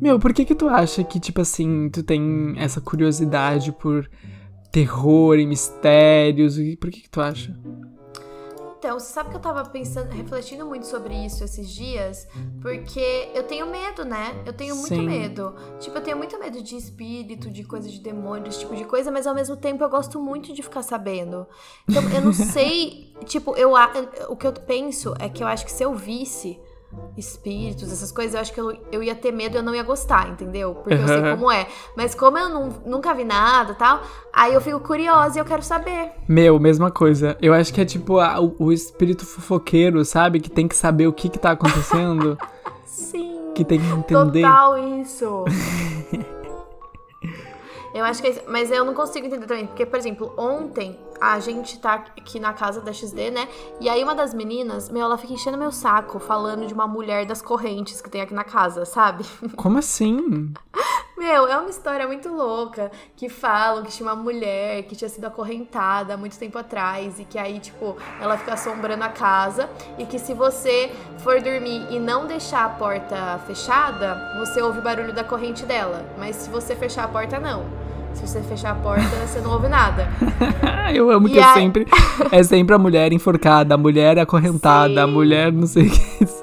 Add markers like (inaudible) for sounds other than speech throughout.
Meu, por que que tu acha que, tipo assim, tu tem essa curiosidade por terror e mistérios? Por que que tu acha? Então, você sabe que eu tava pensando, refletindo muito sobre isso esses dias, porque eu tenho medo, né? Eu tenho muito Sim. medo. Tipo, eu tenho muito medo de espírito, de coisa de demônio, esse tipo de coisa, mas ao mesmo tempo eu gosto muito de ficar sabendo. Então, eu não (laughs) sei, tipo, eu o que eu penso é que eu acho que se eu visse espíritos, essas coisas, eu acho que eu, eu ia ter medo e eu não ia gostar, entendeu? Porque eu sei como é. Mas como eu não, nunca vi nada e tal, aí eu fico curiosa e eu quero saber. Meu, mesma coisa. Eu acho que é tipo a- o, o espírito fofoqueiro, sabe? Que tem que saber o que que tá acontecendo. (laughs) Sim. que tem que entender. Total isso. (laughs) eu acho que é isso. Mas eu não consigo entender também. Porque, por exemplo, ontem a gente tá aqui na casa da XD, né? E aí uma das meninas, meu, ela fica enchendo meu saco falando de uma mulher das correntes que tem aqui na casa, sabe? Como assim? (laughs) Meu, é uma história muito louca que falam que tinha uma mulher que tinha sido acorrentada há muito tempo atrás e que aí, tipo, ela fica assombrando a casa e que se você for dormir e não deixar a porta fechada, você ouve o barulho da corrente dela. Mas se você fechar a porta, não. Se você fechar a porta, você não ouve nada. (laughs) Eu amo que E é aí- sempre é sempre a mulher enforcada, a mulher acorrentada, a Sim. mulher não sei o que.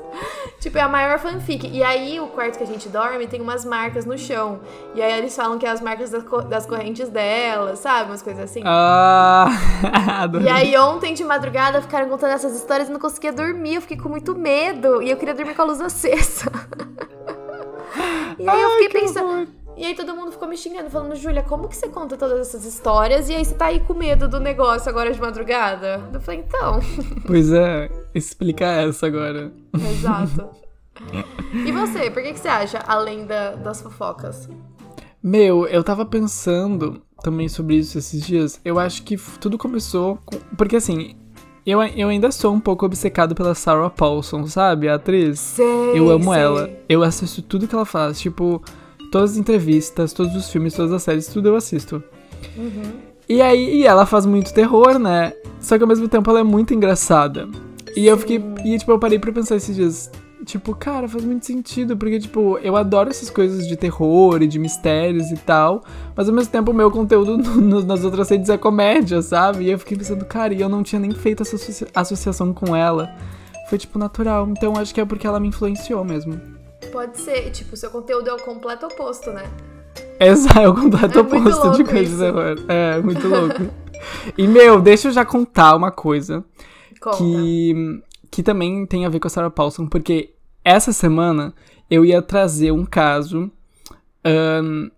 Tipo, é a maior fanfic. E aí, o quarto que a gente dorme tem umas marcas no chão. E aí, eles falam que é as marcas das, co- das correntes dela, sabe? Umas coisas assim. Ah, (laughs) adorei. E aí, ontem de madrugada, ficaram contando essas histórias e não conseguia dormir. Eu fiquei com muito medo. E eu queria dormir com a luz acesa. (laughs) e aí, eu fiquei pensando. E aí, todo mundo ficou me xingando, falando: Júlia, como que você conta todas essas histórias? E aí, você tá aí com medo do negócio agora de madrugada? Eu falei: então. (laughs) Pois é, explica essa agora. Exato. (laughs) E você, por que, que você acha, além da- das fofocas? Meu, eu tava pensando também sobre isso esses dias. Eu acho que tudo começou com... Porque assim, eu, eu ainda sou um pouco obcecado pela Sarah Paulson, sabe? A atriz. Sei, Eu amo sei. ela. Eu assisto tudo que ela faz. Tipo, todas as entrevistas, todos os filmes, todas as séries, tudo eu assisto. Uhum. E aí, e ela faz muito terror, né? Só que ao mesmo tempo ela é muito engraçada. E eu fiquei. E tipo, eu parei pra pensar esses dias. Tipo, cara, faz muito sentido, porque, tipo, eu adoro essas coisas de terror e de mistérios e tal, mas ao mesmo tempo o meu conteúdo (laughs) no- nas outras redes é comédia, sabe? E eu fiquei pensando, cara, e eu não tinha nem feito essa associa- associação com ela. Foi, tipo, natural. Então acho que é porque ela me influenciou mesmo. Pode ser, tipo, seu conteúdo é o completo oposto, né? (laughs) Exato, é o completo É oposto de louco coisa de isso. terror. É, muito (laughs) louco. e, meu, deixa eu já contar uma coisa. Conta. que, que também tem a ver com a Sarah Paulson, porque essa semana eu ia trazer um caso ahn,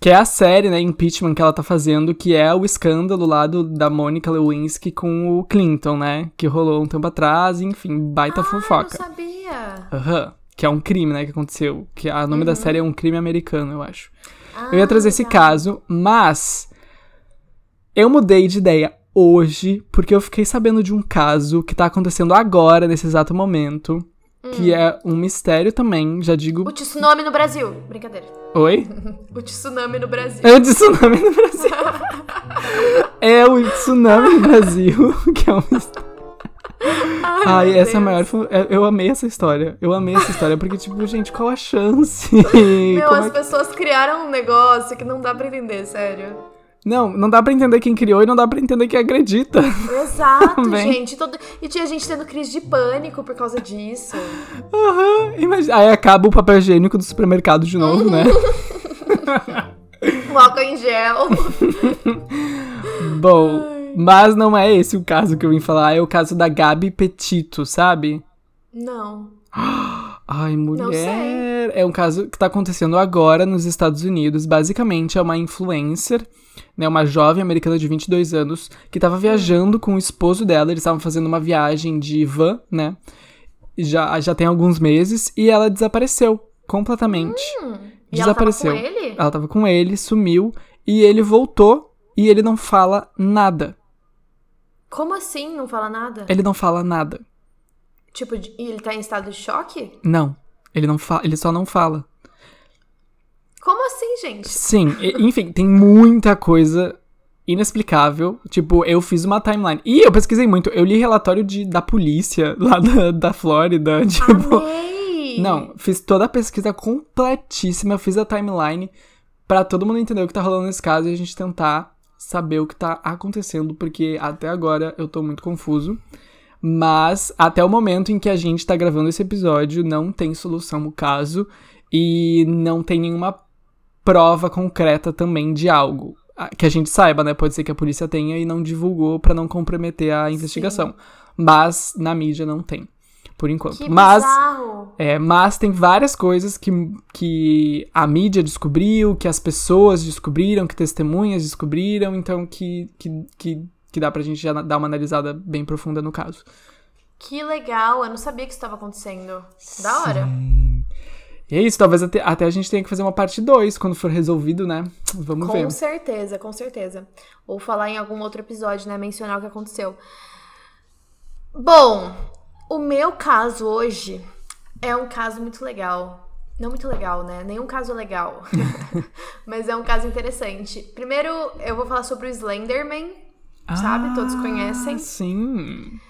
que é a série, né, Impeachment que ela tá fazendo, que é o escândalo lá do, da Monica Lewinsky com o Clinton, né, que rolou um tempo atrás, enfim, baita Ah, fofoca. não sabia. Aham. Que é um crime, né, que aconteceu. Que o nome da série é um crime americano, eu acho. Ah, Eu ia trazer esse tá. caso, mas eu mudei de ideia hoje porque eu fiquei sabendo de um caso que tá acontecendo agora, nesse exato momento, que é um mistério também, já digo. O tsunami no Brasil. Brincadeira. Oi? (laughs) O tsunami no Brasil. É o tsunami no Brasil. (laughs) é o tsunami no Brasil, (laughs) que é um mistério. Ai, Ai, essa é a Deus. maior. é- Eu amei essa história. Eu amei essa história, porque, tipo, gente, qual a chance? (laughs) Meu, Como as é que- pessoas criaram um negócio que não dá pra entender, sério. Não, não dá pra entender quem criou e não dá pra entender quem acredita. Exato, (laughs) gente. Todo... E tinha gente tendo crise de pânico por causa disso. Aham, imagina. Aí acaba o papel higiênico do supermercado de novo, né? O (laughs) álcool em gel. Bom, mas não é esse o caso que eu vim falar, é o caso da Gabi Petito, sabe? Não. Ai, mulher. sei. É um caso que tá acontecendo agora nos Estados Unidos. Basicamente, é uma influencer, né? Uma jovem americana de 22 anos que tava viajando com o esposo dela. Eles estavam fazendo uma viagem de van, né? Já, já tem alguns meses. E ela desapareceu completamente. E desapareceu. ela tava com ele? Ela tava com ele, sumiu. E ele voltou e ele não fala nada. Como assim? Não fala nada? Ele não fala nada. Tipo, e ele tá em estado de choque? Não. Ele não fala, ele só não fala. Como assim, gente? Sim, enfim, tem muita coisa inexplicável. Tipo, eu fiz uma timeline. E eu pesquisei muito. Eu li relatório de, da polícia (laughs) lá da, da Flórida. (laughs) Tipo. Amei! Não, fiz toda a pesquisa completíssima, fiz a timeline pra todo mundo entender o que tá rolando nesse caso e a gente tentar saber o que tá acontecendo, porque até agora eu tô muito confuso. Mas até o momento em que a gente tá gravando esse episódio, não tem solução no caso e não tem nenhuma prova concreta também de algo. Ah, Que a gente saiba, né? Pode ser que a polícia tenha e não divulgou pra não comprometer a investigação. Mas na mídia não tem, por enquanto. Que mas bizarro. é, mas tem várias coisas que, que a mídia descobriu, que as pessoas descobriram, que testemunhas descobriram, então que, que, que, que dá pra gente já dar uma analisada bem profunda no caso. Que legal, eu não sabia que isso estava acontecendo. Da hora. Sim. E é isso, talvez até, até a gente tenha que fazer uma parte 2 quando for resolvido, né? Vamos Com ver. certeza, com certeza. Ou falar em algum outro episódio, né? Mencionar o que aconteceu. Bom, o meu caso hoje é um caso muito legal. Não muito legal, né? Nenhum caso legal. (laughs) Mas é um caso interessante. Primeiro, eu vou falar sobre o Slenderman. Sabe? Todos conhecem. Ah, Sim.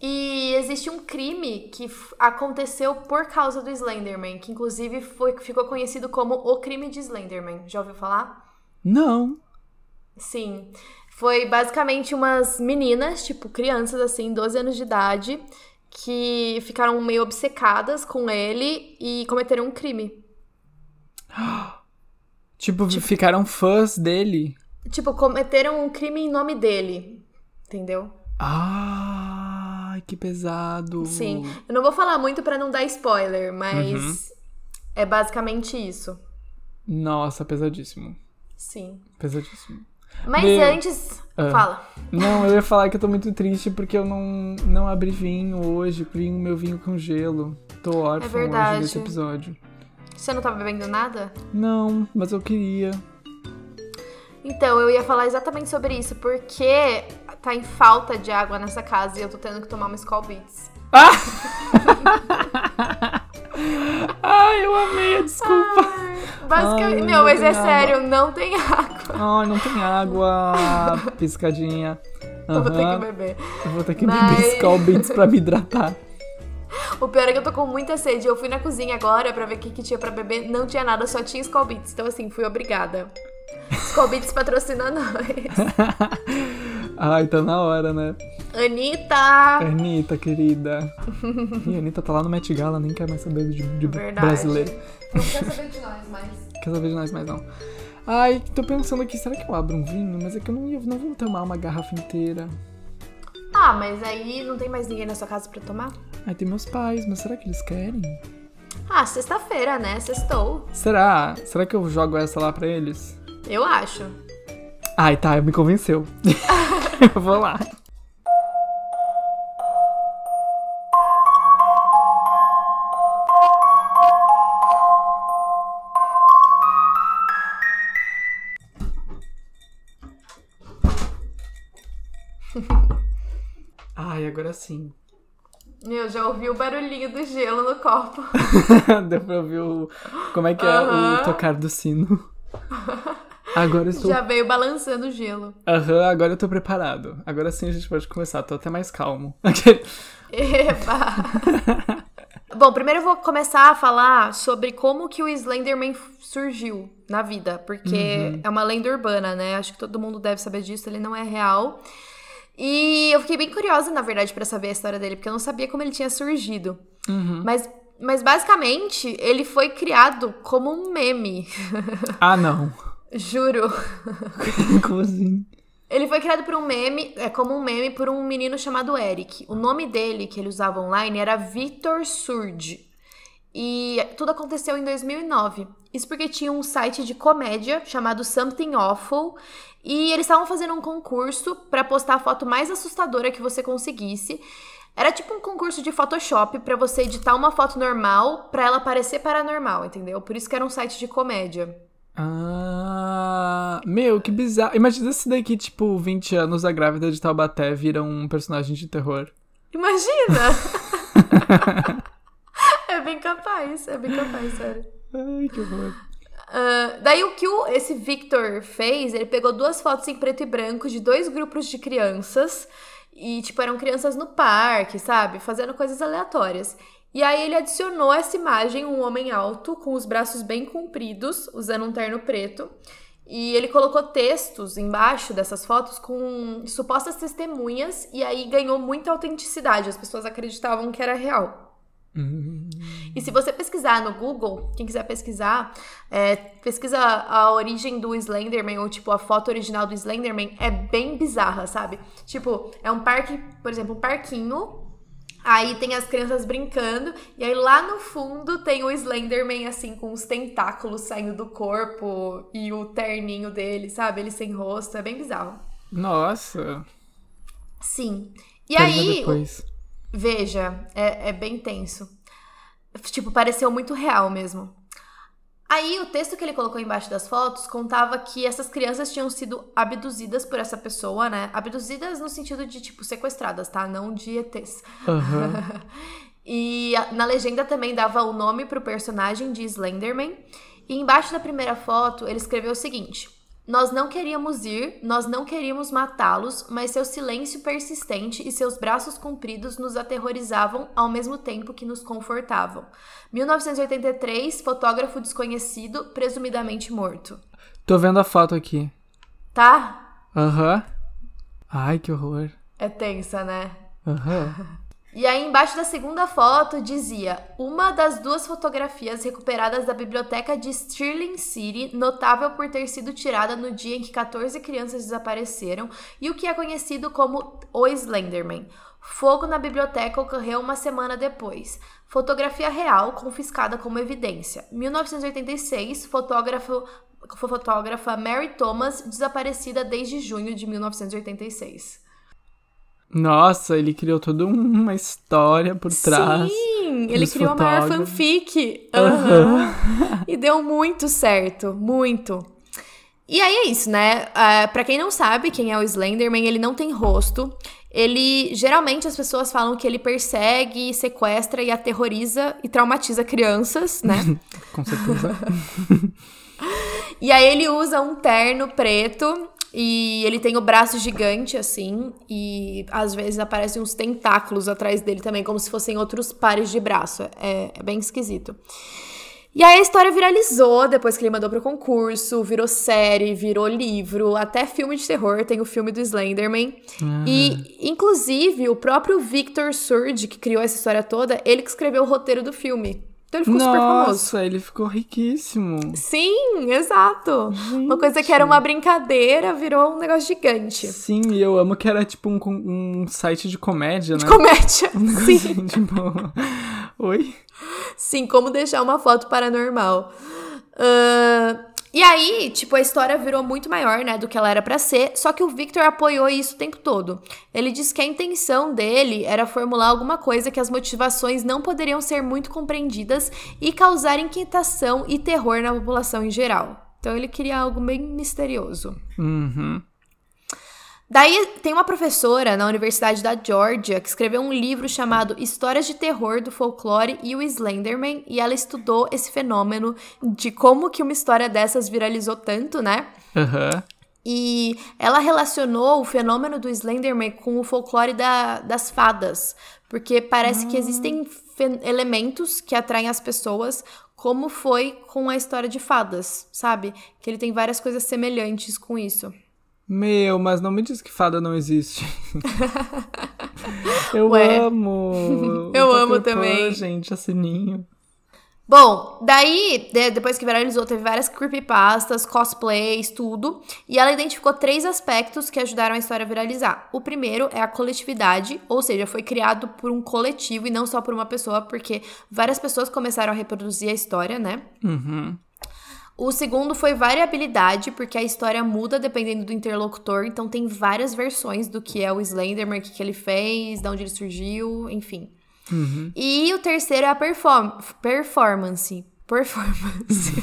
E existe um crime que aconteceu por causa do Slenderman, que inclusive foi, ficou conhecido como o crime de Slenderman. Já ouviu falar? Não. Sim. Foi basicamente umas meninas, tipo crianças assim, 12 anos de idade, que ficaram meio obcecadas com ele e cometeram um crime. Tipo, ficaram fãs dele. Tipo, cometeram um crime em nome dele. Entendeu? Ai, que pesado. Sim. Eu não vou falar muito pra não dar spoiler, mas é basicamente isso. Nossa, pesadíssimo. Sim. Pesadíssimo. Mas Meu- antes. Ah. Fala. Não, eu ia falar que eu tô muito triste porque eu não, não abri vinho hoje, vinho, meu vinho com gelo. Tô órfão hoje É verdade. desse episódio. Você não tá bebendo nada? Não, mas eu queria. Então, eu ia falar exatamente sobre isso, porque tá em falta de água nessa casa e eu tô tendo que tomar uma Skull Beats. (laughs) Ai, eu amei a desculpa. Basicamente, Ai, meu, mas é água. sério, não tem água. Ai, não tem água. (laughs) Piscadinha. Eu vou ter que beber. Eu vou ter que Mas- beber Skull Beats pra me hidratar. O pior é que eu tô com muita sede. Eu fui na cozinha agora pra ver o que, que tinha pra beber. Não tinha nada, só tinha Skull Beats. Então, assim, fui obrigada. Skull Beats patrocina nós. (laughs) Ai, tá na hora, né? Anitta! Anitta, querida. (laughs) Ih, a Anitta tá lá no Met Gala, nem quer mais saber de, de Verdade. brasileiro. Não quer saber de nós, mas. (laughs) Quer saber de nós mais não. Ai, tô pensando aqui, será que eu abro um vinho? Mas é que eu não, ia, não vou tomar uma garrafa inteira. Ah, mas aí não tem mais ninguém na sua casa pra tomar? Ai, tem meus pais, mas será que eles querem? Ah, sexta-feira, né? Sextou. Será? Será que eu jogo essa lá pra eles? Eu acho. Ai, tá, me convenceu. eu (laughs) vou lá. Ai, agora sim. Eu já ouvi o barulhinho do gelo no copo. (laughs) Deu pra ouvir o. Como é que é Aham. o tocar do sino? (laughs) Agora eu (laughs) estou. Já veio balançando o gelo. Aham, agora eu tô preparado. Agora sim a gente pode começar, tô até mais calmo. (laughs) Eba! (laughs) Bom, primeiro eu vou começar a falar sobre como que o Slenderman surgiu na vida, porque é uma lenda urbana, né? Acho que todo mundo deve saber disso, ele não é real. E eu fiquei bem curiosa, na verdade, pra saber a história dele, porque eu não sabia como ele tinha surgido. Mas, mas basicamente, ele foi criado como um meme. Ah, não. Juro. (laughs) Como assim? Ele foi criado por um meme, é como um meme por um menino chamado Eric. O nome dele que ele usava online era Victor Surge. E tudo aconteceu em 2009. Isso porque tinha um site de comédia chamado Something Awful e eles estavam fazendo um concurso pra postar a foto mais assustadora que você conseguisse. Era tipo um concurso de Photoshop pra você editar uma foto normal pra ela parecer paranormal, entendeu? Por isso que era um site de comédia. Ah. Meu, que bizarro. Imagina se daqui, tipo, 20 anos a grávida de Taubaté vira um personagem de terror. Imagina! (laughs) é bem capaz, é bem capaz, sério. Ai, que horror. Ah, daí o que o- esse Victor fez, ele pegou duas fotos em preto e branco de dois grupos de crianças. E, tipo, eram crianças no parque, sabe? Fazendo coisas aleatórias. E aí ele adicionou essa imagem, um homem alto, com os braços bem compridos, usando um terno preto. E ele colocou textos embaixo dessas fotos com supostas testemunhas, e aí ganhou muita autenticidade. As pessoas acreditavam que era real. Uhum. E se você pesquisar no Google, quem quiser pesquisar, é, pesquisa a origem do Slenderman, ou tipo, a foto original do Slenderman, é bem bizarra, sabe? Tipo, é um parque, por exemplo, um parquinho Aí tem as crianças brincando, e aí lá no fundo tem o Slenderman, assim, com os tentáculos saindo do corpo e o terninho dele, sabe? Ele sem rosto, é bem bizarro. Nossa! Sim. E Quero aí. Depois. Veja, é, é bem tenso. Tipo, pareceu muito real mesmo. Aí o texto que ele colocou embaixo das fotos contava que essas crianças tinham sido abduzidas por essa pessoa, né? Abduzidas no sentido de, tipo, sequestradas, tá? Não de ETs. Uhum. e (laughs) na legenda também dava o nome pro personagem de Slenderman. E embaixo da primeira foto ele escreveu o seguinte: nós não queríamos ir, nós não queríamos matá-los, mas seu silêncio persistente e seus braços compridos nos aterrorizavam ao mesmo tempo que nos confortavam. 1983, fotógrafo desconhecido, presumidamente morto. Tô vendo a foto aqui. Tá? Aham. Uhum. Ai, que horror. É tensa, né? Aham. Uhum. (laughs) E aí, embaixo da segunda foto, dizia: Uma das duas fotografias recuperadas da biblioteca de Stirling City, notável por ter sido tirada no dia em que 14 crianças desapareceram, e o que é conhecido como o Slenderman. Fogo na biblioteca ocorreu uma semana depois. Fotografia real confiscada como evidência. 1986, fotógrafo, fotógrafa Mary Thomas desaparecida desde junho de 1986. Nossa, ele criou toda uma história por trás. Sim, ele criou a maior fanfic. Uhum. Uhum. e deu muito certo, muito. E aí é isso, né? Uh, pra quem não sabe quem é o Slenderman, ele não tem rosto. Ele geralmente as pessoas falam que ele persegue, sequestra e aterroriza e traumatiza crianças, né? (laughs) Com certeza. (laughs) e aí ele usa um terno preto e ele tem o braço gigante, assim, e às vezes aparecem uns tentáculos atrás dele também, como se fossem outros pares de braço. É, é bem esquisito. E aí a história viralizou depois que ele mandou pro concurso, virou série, virou livro, até filme de terror, tem o filme do Slenderman. Ah. E, inclusive, o próprio Victor Surge, que criou essa história toda, ele que escreveu o roteiro do filme. Então ele ficou Nossa, super famoso. Nossa, ele ficou riquíssimo. Sim, exato. Gente. Uma coisa que era uma brincadeira virou um negócio gigante. Sim, e eu amo que era tipo um, um site de comédia, né? De comédia. (laughs) Um Sim. Assim, tipo, oi? Sim, como deixar uma foto paranormal. Uh, e aí, tipo, a história virou muito maior, né, do que ela era para ser, só que o Victor apoiou isso o tempo todo. Ele disse que a intenção dele era formular alguma coisa que as motivações não poderiam ser muito compreendidas e causar inquietação e terror na população em geral. Então ele queria algo bem misterioso. Uhum. Daí tem uma professora na Universidade da Georgia que escreveu um livro chamado Histórias de Terror do Folclore e o Slenderman, e ela estudou esse fenômeno de como que uma história dessas viralizou tanto, né? Uhum. E ela relacionou o fenômeno do Slenderman com o folclore da, das fadas, porque parece que existem elementos que atraem as pessoas, como foi com a história de fadas, sabe? Que ele tem várias coisas semelhantes com isso. Meu, mas não me diz que fada não existe. (laughs) eu Ué. amo. (laughs) eu amo também. gente, a sininho. Bom, daí, depois que viralizou, teve várias creepypastas, cosplays, tudo. E ela identificou três aspectos que ajudaram a história a viralizar. O primeiro é a coletividade, ou seja, foi criado por um coletivo e não só por uma pessoa, porque várias pessoas começaram a reproduzir a história, né? Uhum. O segundo foi variabilidade, porque a história muda dependendo do interlocutor, então tem várias versões do que é o Slenderman, o que, que ele fez, de onde ele surgiu, enfim. Uhum. E o terceiro é a perform performance. Performance. (laughs)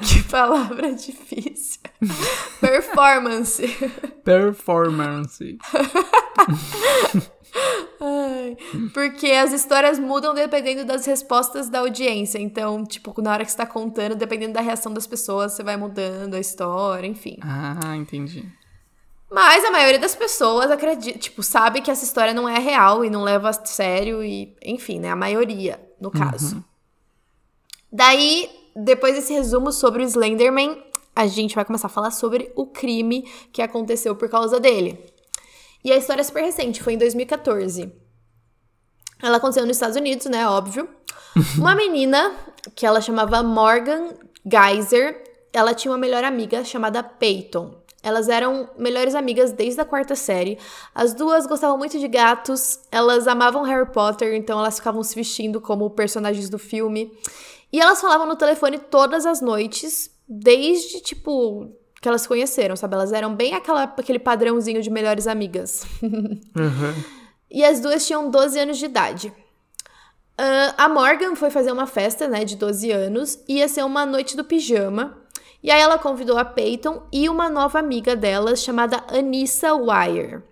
que palavra difícil. Performance. Performance. (laughs) Ai, porque as histórias mudam dependendo das respostas da audiência. Então, tipo, na hora que você tá contando, dependendo da reação das pessoas, você vai mudando a história, enfim. Ah, entendi. Mas a maioria das pessoas acredita, tipo, sabe que essa história não é real e não leva a sério e, enfim, né, a maioria, no caso. Uhum. Daí, depois desse resumo sobre o Slenderman, a gente vai começar a falar sobre o crime que aconteceu por causa dele. E a história é super recente, foi em 2014. Ela aconteceu nos Estados Unidos, né? Óbvio. (laughs) Uma menina que ela chamava Morgan Geyser, ela tinha uma melhor amiga chamada Peyton. Elas eram melhores amigas desde a quarta série. As duas gostavam muito de gatos, elas amavam Harry Potter, então elas ficavam se vestindo como personagens do filme. E elas falavam no telefone todas as noites, desde tipo que elas se conheceram, sabe? Elas eram bem aquela, aquele padrãozinho de melhores amigas. Uhum. (laughs) E as duas tinham 12 anos de idade. Uh, a Morgan foi fazer uma festa, né, de 12 anos, ia ser uma noite do pijama. E aí ela convidou a Peyton e uma nova amiga dela chamada Anissa Wire.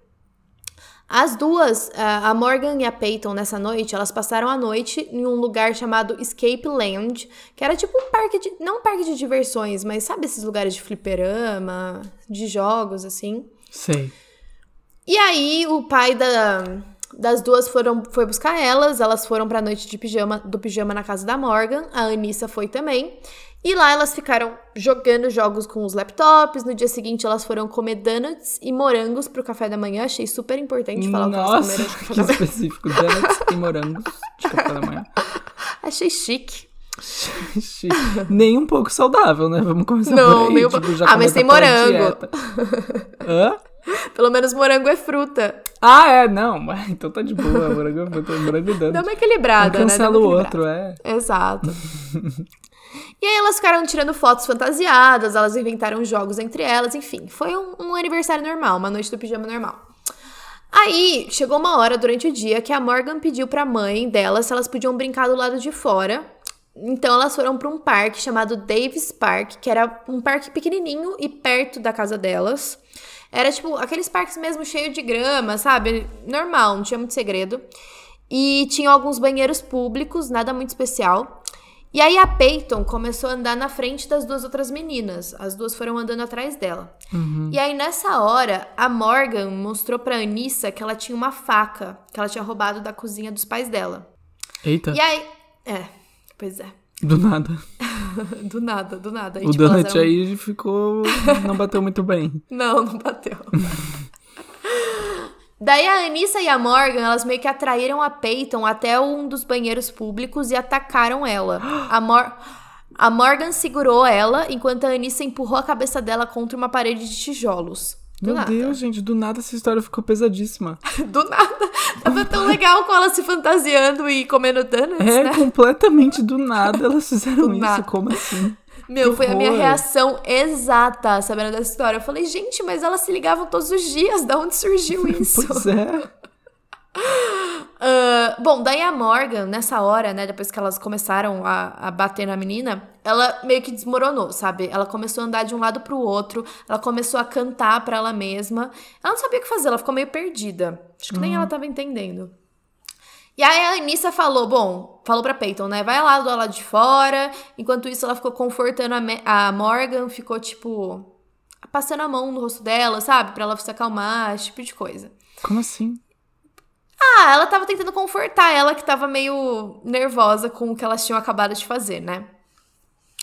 As duas, a Morgan e a Peyton, nessa noite, elas passaram a noite em um lugar chamado Escape Land, que era tipo um parque de. Não um parque de diversões, mas sabe esses lugares de fliperama, de jogos, assim? Sei. E aí o pai da, das duas foram, foi buscar elas, elas foram pra noite de pijama, do pijama na casa da Morgan, a Anissa foi também. E lá elas ficaram jogando jogos com os laptops. No dia seguinte elas foram comer donuts e morangos pro café da manhã. Achei super importante falar Nossa, o que elas comeram que específico. Donuts e morangos de café da manhã. (laughs) Achei chique. Chique. Nem um pouco saudável, né? Vamos começar Não, por aí. nem um tipo, Ah, mas tem morango. (laughs) Hã? Pelo menos morango é fruta. Ah, é, não. (laughs) Então tá de boa. Morango, é- morango e Dá donuts. uma Um equilibrada, né? Dá cancela o equilibrada. outro, é. Exato. E aí elas ficaram tirando fotos fantasiadas, elas inventaram jogos entre elas, enfim. Foi um, um aniversário normal, uma noite do pijama normal. Aí, chegou uma hora durante o dia que a Morgan pediu pra mãe dela se elas podiam brincar do lado de fora. Então elas foram pra um parque chamado Davis Park, que era um parque pequenininho e perto da casa delas. Era tipo aqueles parques mesmo cheio de grama, sabe? Normal, não tinha muito segredo. E tinha alguns banheiros públicos, nada muito especial. E aí a Peyton começou a andar na frente das duas outras meninas. As duas foram andando atrás dela. E aí nessa hora, a Morgan mostrou pra Anissa que ela tinha uma faca que ela tinha roubado da cozinha dos pais dela. Eita, E aí, é, pois é. do nada. (laughs) Do nada, do nada. E, o tipo, donut eram- aí ficou. Não bateu muito bem. (laughs) Não, não bateu. (laughs) Daí a Anissa e a Morgan, elas meio que atraíram a Peyton até um dos banheiros públicos e atacaram ela. (gasps) A, Mor a Morgan segurou ela, enquanto a Anissa empurrou a cabeça dela contra uma parede de tijolos. Do Meu nada. Deus, gente, do nada essa história ficou pesadíssima. (laughs) Do nada. Tava tão legal com ela se fantasiando e comendo donuts, É, né? completamente do nada elas (laughs) fizeram Do isso. nada. Como assim? Meu, Que foi a minha horror. reação exata sabendo dessa história. Eu falei, gente, mas elas se ligavam todos os dias. Da onde surgiu (laughs) isso? Pois é. (laughs) Ah, bom, daí a Morgan, nessa hora, né, depois que elas começaram a, a bater na menina, ela meio que desmoronou, sabe? Ela começou a andar de um lado pro outro, ela começou a cantar pra ela mesma. Ela não sabia o que fazer, ela ficou meio perdida. Acho que nem ela tava entendendo. E aí a Anissa falou, bom, falou pra Peyton, né? Vai lá do lado de fora. Enquanto isso, ela ficou confortando a, a Morgan, ficou, tipo, passando a mão no rosto dela, sabe? Pra ela se acalmar, esse tipo de coisa. Como assim? Ah, ela tava tentando confortar ela que tava meio nervosa com o que elas tinham acabado de fazer, né?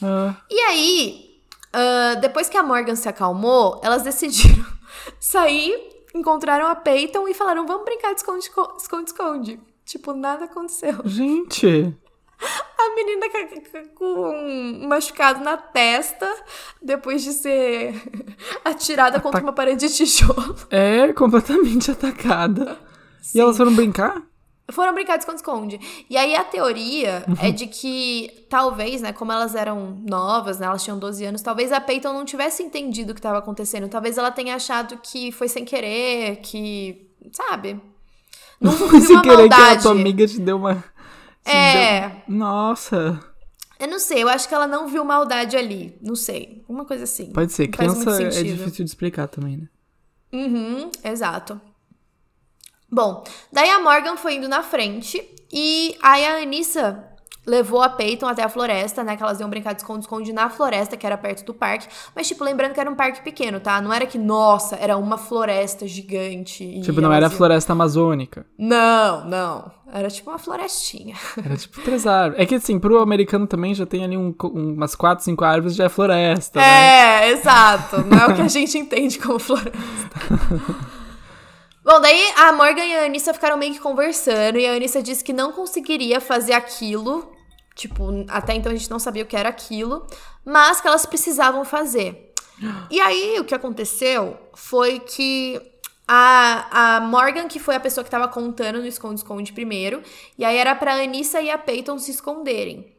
Ah, E aí, ah, depois que a Morgan se acalmou, elas decidiram (laughs) sair, encontraram a Peyton e falaram: vamos brincar de esconde-esconde. Esconde-esconde." Tipo, nada aconteceu. gente. (laughs) A menina com um machucado na testa, depois de ser (laughs) atirada contra uma parede de tijolo. É completamente (laughs) atacada. E elas foram brincar? Foram brincar de esconde-esconde. E aí a teoria é de que talvez, né, como elas eram novas, né, elas tinham 12 anos, talvez a Peyton não tivesse entendido o que estava acontecendo. Talvez ela tenha achado que foi sem querer, que, sabe? Não (laughs) Foi viu sem querer que a maldade. tua amiga te deu uma. te É, deu- Nossa. eu não sei, eu acho que ela não viu maldade ali. Não sei, uma coisa assim. Pode ser. Não Criança é difícil de explicar também, né? Uhum, exato. Bom, daí a Morgan foi indo na frente e aí a Anissa levou a Peyton até a floresta, né? Que elas iam brincar de esconde-esconde na floresta, que era perto do parque. Mas, tipo, lembrando que era um parque pequeno, tá? Não era que, nossa, era uma floresta gigante. Tipo, não era a floresta amazônica. Não, não. Era tipo uma florestinha. Era tipo três árvores. É que, assim, pro americano também já tem ali um, umas quatro, cinco árvores, já é floresta, né? É, exato. Não é o que a gente entende como floresta. (laughs) Bom, daí a Morgan e a Anissa ficaram meio que conversando e a Anissa disse que não conseguiria fazer aquilo. Tipo, até então a gente não sabia o que era aquilo, mas que elas precisavam fazer. E aí o que aconteceu foi que a, a Morgan, que foi a pessoa que tava contando no esconde-esconde primeiro, e aí era pra Anissa e a Peyton se esconderem.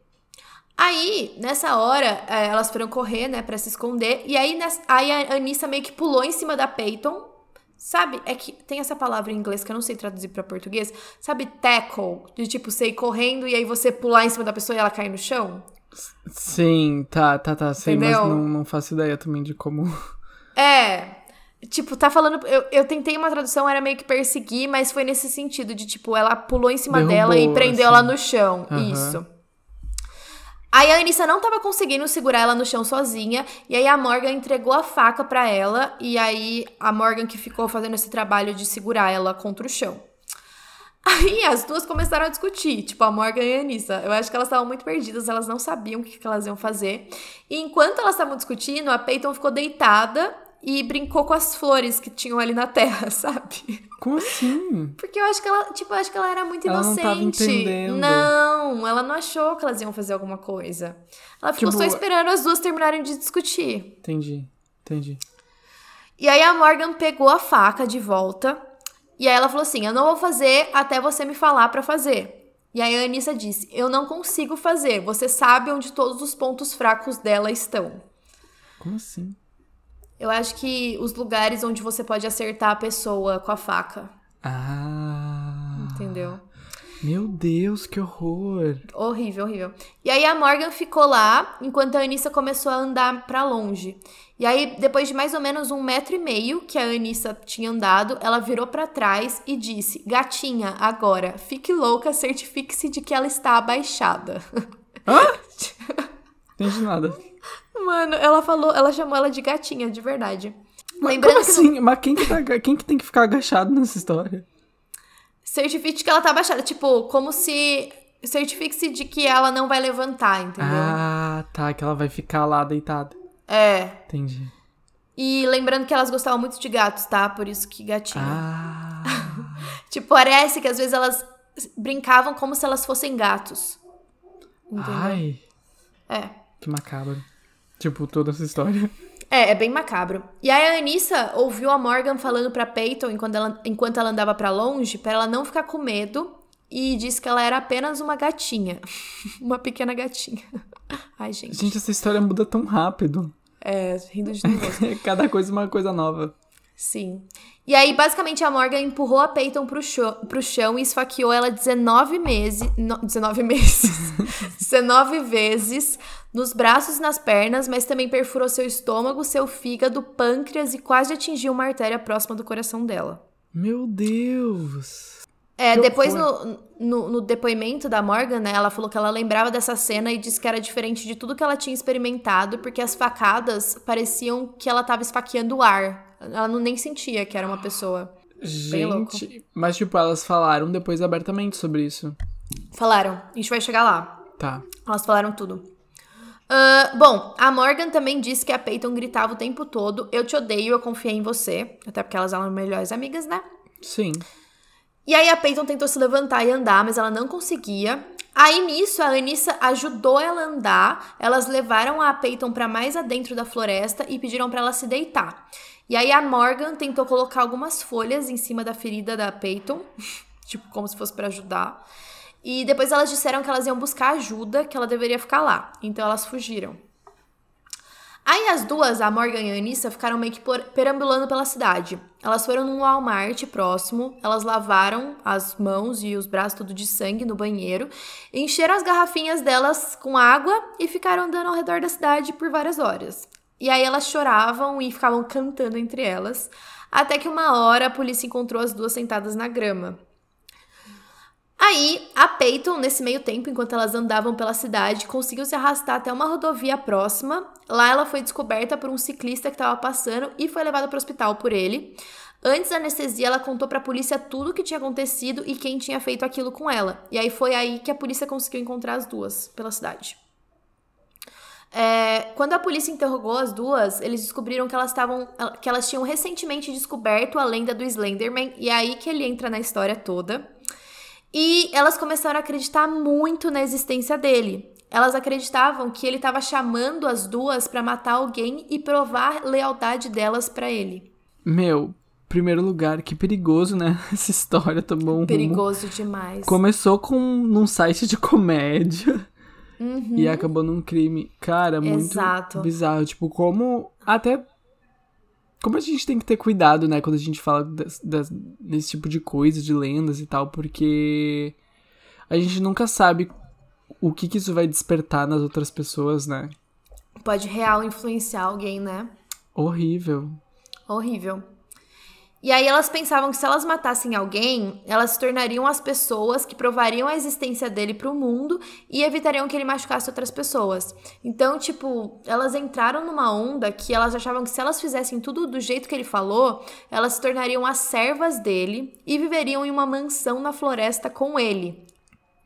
Aí, nessa hora, eh, elas foram correr, né, pra se esconder, e aí, aí a Anissa meio que pulou em cima da Peyton, Sabe? É que tem essa palavra em inglês que eu não sei traduzir para português. Sabe tackle? De tipo, você ir correndo e aí você pular em cima da pessoa e ela cair no chão? Sim, tá, tá, tá. Sei, Entendeu? mas não, não faço ideia também de como. É. Tipo, tá falando. Eu, eu tentei uma tradução, era meio que perseguir, mas foi nesse sentido de, tipo, ela pulou em cima Derrubou, dela e prendeu assim. ela no chão. Uhum. Isso. Aí a Anissa não tava conseguindo segurar ela no chão sozinha, e aí a Morgan entregou a faca para ela, e aí a Morgan que ficou fazendo esse trabalho de segurar ela contra o chão. Aí as duas começaram a discutir, tipo a Morgan e a Anissa. Eu acho que elas estavam muito perdidas, elas não sabiam o que, que elas iam fazer. E enquanto elas estavam discutindo, a Peyton ficou deitada e brincou com as flores que tinham ali na terra, (laughs) sabe? Como assim? Porque eu acho que ela, tipo, eu acho que ela era muito ela inocente. Não, tava entendendo. não, ela não achou que elas iam fazer alguma coisa. Ela ficou tipo, só esperando as duas terminarem de discutir. Entendi, entendi. E aí a Morgan pegou a faca de volta. E aí ela falou assim: Eu não vou fazer até você me falar para fazer. E aí a Anissa disse: Eu não consigo fazer. Você sabe onde todos os pontos fracos dela estão. Como assim? Eu acho que os lugares onde você pode acertar a pessoa com a faca. Ah. Entendeu? Meu Deus, que horror. Horrível, horrível. E aí a Morgan ficou lá enquanto a Anissa começou a andar para longe. E aí, depois de mais ou menos um metro e meio que a Anissa tinha andado, ela virou para trás e disse: Gatinha, agora, fique louca, certifique-se de que ela está abaixada. Hã? (laughs) Entendi nada. Mano, ela falou, ela chamou ela de gatinha, de verdade. Mas Lembrando como assim? Não... Mas quem que, tá, quem que tem que ficar agachado nessa história? Certifique que ela tá abaixada. Tipo, como se. Certifique-se de que ela não vai levantar, entendeu? Ah, tá. Que ela vai ficar lá deitada. É. Entendi. E lembrando que elas gostavam muito de gatos, tá? Por isso que gatinha. Ah. (laughs) tipo, parece que às vezes elas brincavam como se elas fossem gatos. Entendeu? Ai. É. Que macabro. Tipo, toda essa história. É, é bem macabro. E aí a Anissa ouviu a Morgan falando pra Peyton enquanto ela, enquanto ela andava para longe, para ela não ficar com medo, e disse que ela era apenas uma gatinha. (laughs) uma pequena gatinha. (laughs) Ai, gente. Gente, essa história muda tão rápido. É, rindo de nervoso. (laughs) Cada coisa uma coisa nova. Sim. E aí, basicamente, a Morgan empurrou a Peyton pro chão, pro chão e esfaqueou ela 19 meses. No, 19 meses. 19 vezes nos braços e nas pernas, mas também perfurou seu estômago, seu fígado, pâncreas e quase atingiu uma artéria próxima do coração dela. Meu Deus! É, que depois no, no, no, depoimento da Morgan, né, ela falou que ela lembrava dessa cena e disse que era diferente de tudo que ela tinha experimentado, porque as facadas pareciam que ela estava esfaqueando o ar. Ela não nem sentia que era uma pessoa. Gente, mas tipo, elas falaram depois abertamente sobre isso. Falaram. A gente vai chegar lá. Tá. Elas falaram tudo. Uh, bom, a Morgan também disse que a Peyton gritava o tempo todo: Eu te odeio, eu confiei em você. Até porque elas eram melhores amigas, né? Sim. E aí a Peyton tentou se levantar e andar, mas ela não conseguia. Aí nisso a Anissa ajudou ela a andar. Elas levaram a Peyton para mais adentro da floresta e pediram para ela se deitar. E aí a Morgan tentou colocar algumas folhas em cima da ferida da Peyton, (laughs) tipo como se fosse para ajudar. E depois elas disseram que elas iam buscar ajuda, que ela deveria ficar lá. Então elas fugiram. Aí as duas, a Morgan e a Anissa, ficaram meio que perambulando pela cidade. Elas foram num Walmart próximo, elas lavaram as mãos e os braços tudo de sangue no banheiro, encheram as garrafinhas delas com água e ficaram andando ao redor da cidade por várias horas. E aí elas choravam e ficavam cantando entre elas, até que uma hora a polícia encontrou as duas sentadas na grama. Aí, a Peyton, nesse meio tempo, enquanto elas andavam pela cidade, conseguiu se arrastar até uma rodovia próxima. Lá ela foi descoberta por um ciclista que estava passando e foi levada para o hospital por ele. Antes da anestesia, ela contou para a polícia tudo o que tinha acontecido e quem tinha feito aquilo com ela. E aí foi aí que a polícia conseguiu encontrar as duas pela cidade. É, quando a polícia interrogou as duas, eles descobriram que elas estavam, que elas tinham recentemente descoberto a lenda do Slenderman e é aí que ele entra na história toda. E elas começaram a acreditar muito na existência dele. Elas acreditavam que ele estava chamando as duas para matar alguém e provar lealdade delas para ele. Meu, primeiro lugar, que perigoso, né? (laughs) Essa história tomou um Perigoso rumo. demais. Começou com num site de (laughs) comédia Uhum. e acabou num crime. Cara, muito Exato. bizarro. Tipo, como até como a gente tem que ter cuidado, né, quando a gente fala das, das- desse tipo de coisa, de lendas e tal, porque a gente nunca sabe o que que isso vai despertar nas outras pessoas, né? Pode real influenciar alguém, né? Horrível. Horrível. E aí elas pensavam que se elas matassem alguém, elas se tornariam as pessoas que provariam a existência dele pro mundo e evitariam que ele machucasse outras pessoas. Então, tipo, elas entraram numa onda que elas achavam que se elas fizessem tudo do jeito que ele falou, elas se tornariam as servas dele e viveriam em uma mansão na floresta com ele.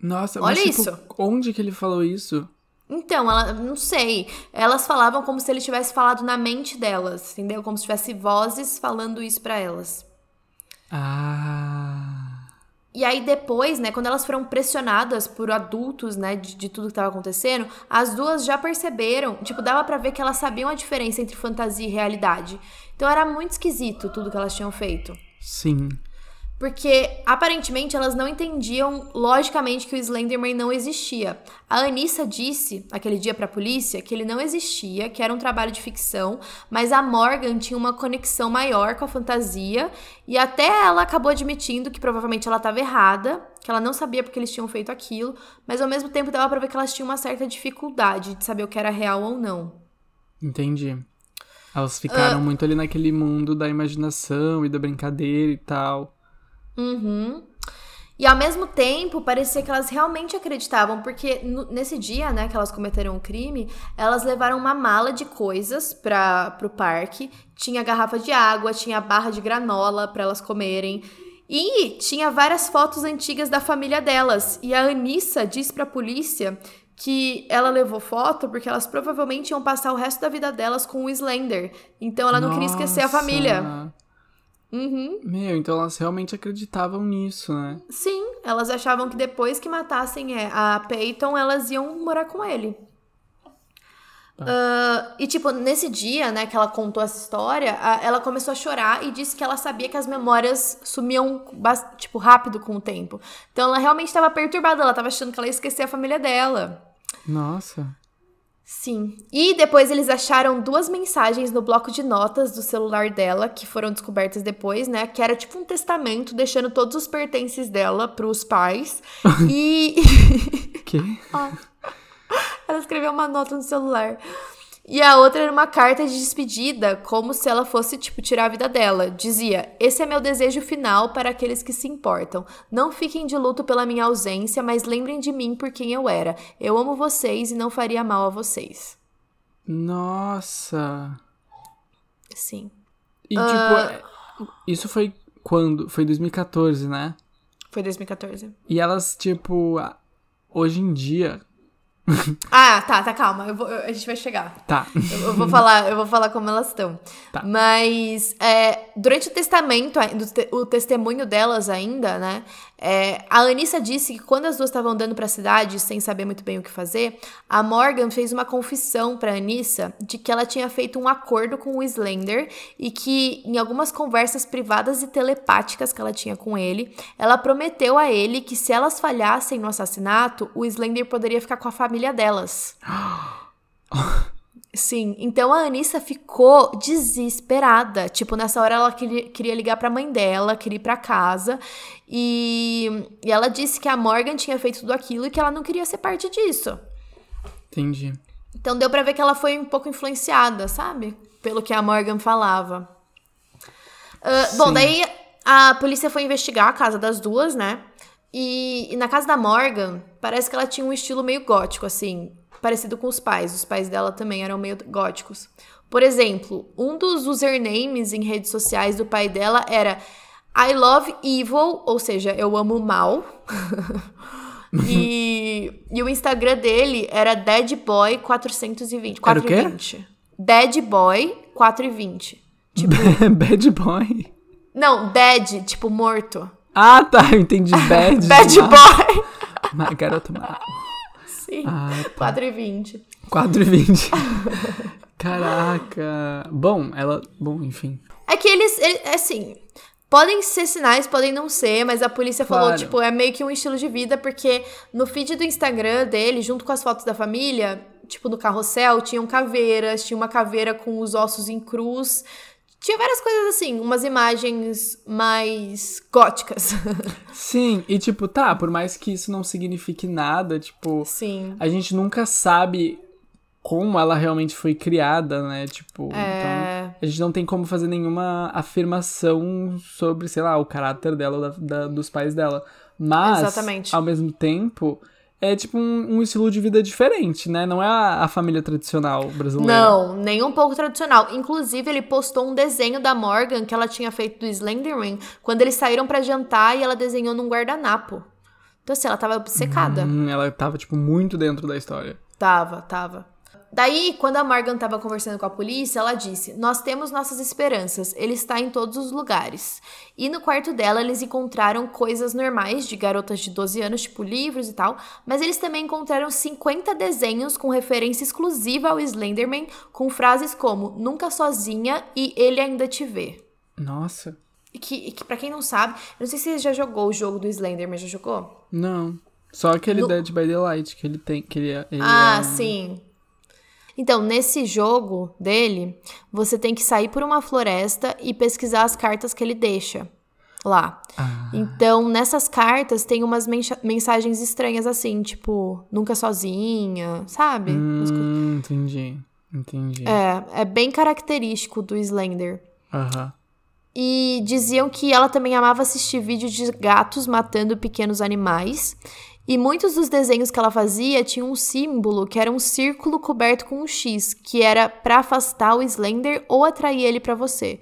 Nossa, mas Olha tipo, isso. onde que ele falou isso? Então, ela, não sei. Elas falavam como se ele tivesse falado na mente delas, entendeu? Como se tivesse vozes falando isso pra elas. Ah. E aí depois, né, quando elas foram pressionadas por adultos, né, de, de tudo que tava acontecendo, as duas já perceberam, tipo, dava pra ver que elas sabiam a diferença entre fantasia e realidade. Então era muito esquisito tudo que elas tinham feito. Sim. Porque aparentemente elas não entendiam logicamente que o Slenderman não existia. A Anissa disse aquele dia pra polícia que ele não existia, que era um trabalho de ficção, mas a Morgan tinha uma conexão maior com a fantasia e até ela acabou admitindo que provavelmente ela estava errada, que ela não sabia porque eles tinham feito aquilo, mas ao mesmo tempo dava pra ver que elas tinham uma certa dificuldade de saber o que era real ou não. Entendi. Elas ficaram Ah. muito ali naquele mundo da imaginação e da brincadeira e tal. Uhum. E ao mesmo tempo, parecia que elas realmente acreditavam, porque nesse dia, né, que elas cometeram o crime, elas levaram uma mala de coisas para pro parque. Tinha garrafa de água, tinha barra de granola para elas comerem. E tinha várias fotos antigas da família delas. E a Anissa disse pra polícia que ela levou foto porque elas provavelmente iam passar o resto da vida delas com o Slender. Então ela não queria esquecer a Nossa. família. Uhum. Meu, então elas realmente acreditavam nisso, né? Sim, elas achavam que depois que matassem é, a Peyton, elas iam morar com ele. Ah, e, tipo, nesse dia, né, que ela contou essa história, a- ela começou a chorar e disse que ela sabia que as memórias sumiam, tipo, rápido com o tempo. Então, ela realmente estava perturbada, ela estava achando que ela ia esquecer a família dela. Nossa. Sim. E depois eles acharam duas mensagens no bloco de notas do celular dela, que foram descobertas depois, né? Que era tipo um testamento, deixando todos os pertences dela pros pais. (laughs) e Que? (laughs) ela escreveu uma nota no celular. E a outra era uma carta de despedida, como se ela fosse, tipo, tirar a vida dela. Dizia: Esse é meu desejo final para aqueles que se importam. Não fiquem de luto pela minha ausência, mas lembrem de mim por quem eu era. Eu amo vocês e não faria mal a vocês. Nossa. Sim. E Ah. tipo, é- isso foi quando? Foi 2014, né? Foi 2014. E elas, tipo, hoje em dia. (laughs) Ah, tá, tá, calma. Vou- eu- a gente vai chegar. Tá. Eu, eu vou falar, eu vou falar como elas estão. Tá. Mas é, durante o testamento, o testemunho delas ainda, né? É, a Anissa disse que quando as duas estavam andando pra cidade sem saber muito bem o que fazer, a Morgan fez uma confissão pra Anissa de que ela tinha feito um acordo com o Slender e que em algumas conversas privadas e telepáticas que ela tinha com ele, ela prometeu a ele que se elas falhassem no assassinato, o Slender poderia ficar com a família delas. Sim, então a Anissa ficou desesperada. Tipo, nessa hora ela queria, ligar pra mãe dela, queria ir pra casa. E, e ela disse que a Morgan tinha feito tudo aquilo e que ela não queria ser parte disso. Entendi. Então deu pra ver que ela foi um pouco influenciada, sabe? Pelo que a Morgan falava. Ah, bom, daí a polícia foi investigar a casa das duas, né? E, e na casa da Morgan, parece que ela tinha um estilo meio gótico, assim, parecido com os pais. Os pais dela também eram meio góticos. Por exemplo, um dos usernames em redes sociais do pai dela era I love evil, ou seja, eu amo mal. (laughs) e, e o Instagram dele era deadboy420. 420. Deadboy420. Tipo... (laughs) Bad boy? Não, dead, tipo morto. Ah, tá, eu entendi. Bad. (laughs) Bad boy. Garoto mal. Sim. Ah, tá. 4 e 20. 4 e 20. Caraca. Bom, ela. Bom, enfim. É que eles, eles. Assim. Podem ser sinais, podem não ser, mas a polícia claro. falou, tipo, é meio que um estilo de vida, porque no feed do Instagram dele, junto com as fotos da família, tipo, no carrossel, tinham caveiras, tinha uma caveira com os ossos em cruz. Tinha várias coisas assim, umas imagens mais góticas. (laughs) Sim, e tipo, tá, por mais que isso não signifique nada, tipo, Sim. a gente nunca sabe como ela realmente foi criada, né? Tipo, é... então a gente não tem como fazer nenhuma afirmação sobre, sei lá, o caráter dela, da, da, dos pais dela. Mas, Exatamente. ao mesmo tempo, é tipo um, um, estilo de vida diferente, né? Não é a, a, família tradicional brasileira. Não, nem um pouco tradicional. Inclusive, ele postou um desenho da Morgan que ela tinha feito do Slenderman quando eles saíram para jantar e ela desenhou num guardanapo. Então, assim, ela tava obcecada. Hum, ela tava, tipo, muito dentro da história. Tava, tava. Daí, quando a Morgan estava conversando com a polícia, ela disse: Nós temos nossas esperanças, ele está em todos os lugares. E no quarto dela, eles encontraram coisas normais de garotas de 12 anos, tipo livros e tal, mas eles também encontraram 50 desenhos com referência exclusiva ao Slenderman, com frases como Nunca sozinha e Ele ainda te vê. Nossa. E que, que para quem não sabe, não sei se você já jogou o jogo do Slenderman, já jogou? Não. Só aquele no... Dead by Daylight que ele tem, que ele, é, ele Ah, é... sim. Então, nesse jogo dele, você tem que sair por uma floresta e pesquisar as cartas que ele deixa lá. Ah. Então, nessas cartas tem umas mensagens estranhas assim, tipo, nunca sozinha, sabe? Hum, entendi. Entendi. É, é bem característico do Slender. Aham. Uhum. E diziam que ela também amava assistir vídeos de gatos matando pequenos animais e muitos dos desenhos que ela fazia tinham um símbolo que era um círculo coberto com um X, que era para afastar o Slender ou atrair ele para você.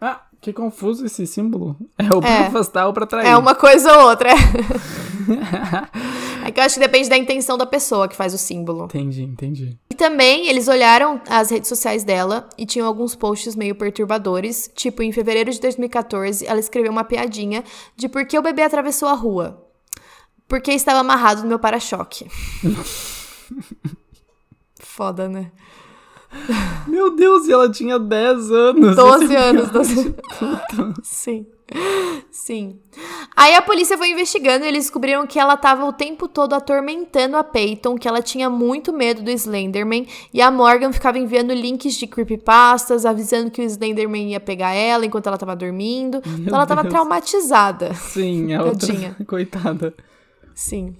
Ah, que confuso esse símbolo. É o pra é, afastar ou pra atrair. É uma coisa ou outra. É. (laughs) é que eu acho que depende da intenção da pessoa que faz o símbolo. Entendi, entendi. E também eles olharam as redes sociais dela e tinham alguns posts meio perturbadores. Tipo, em fevereiro de 2014, ela escreveu uma piadinha de por que o bebê atravessou a rua porque estava amarrado no meu para-choque. (laughs) Foda, né? Meu Deus, e ela tinha 10 anos. 12 anos, 12 (laughs) Sim. Sim. Aí a polícia foi investigando e eles descobriram que ela estava o tempo todo atormentando a Peyton, que ela tinha muito medo do Slenderman, e a Morgan ficava enviando links de creepypastas, avisando que o Slenderman ia pegar ela enquanto ela estava dormindo. Meu então ela estava traumatizada. Sim, a outra... (laughs) Coitada. Sim.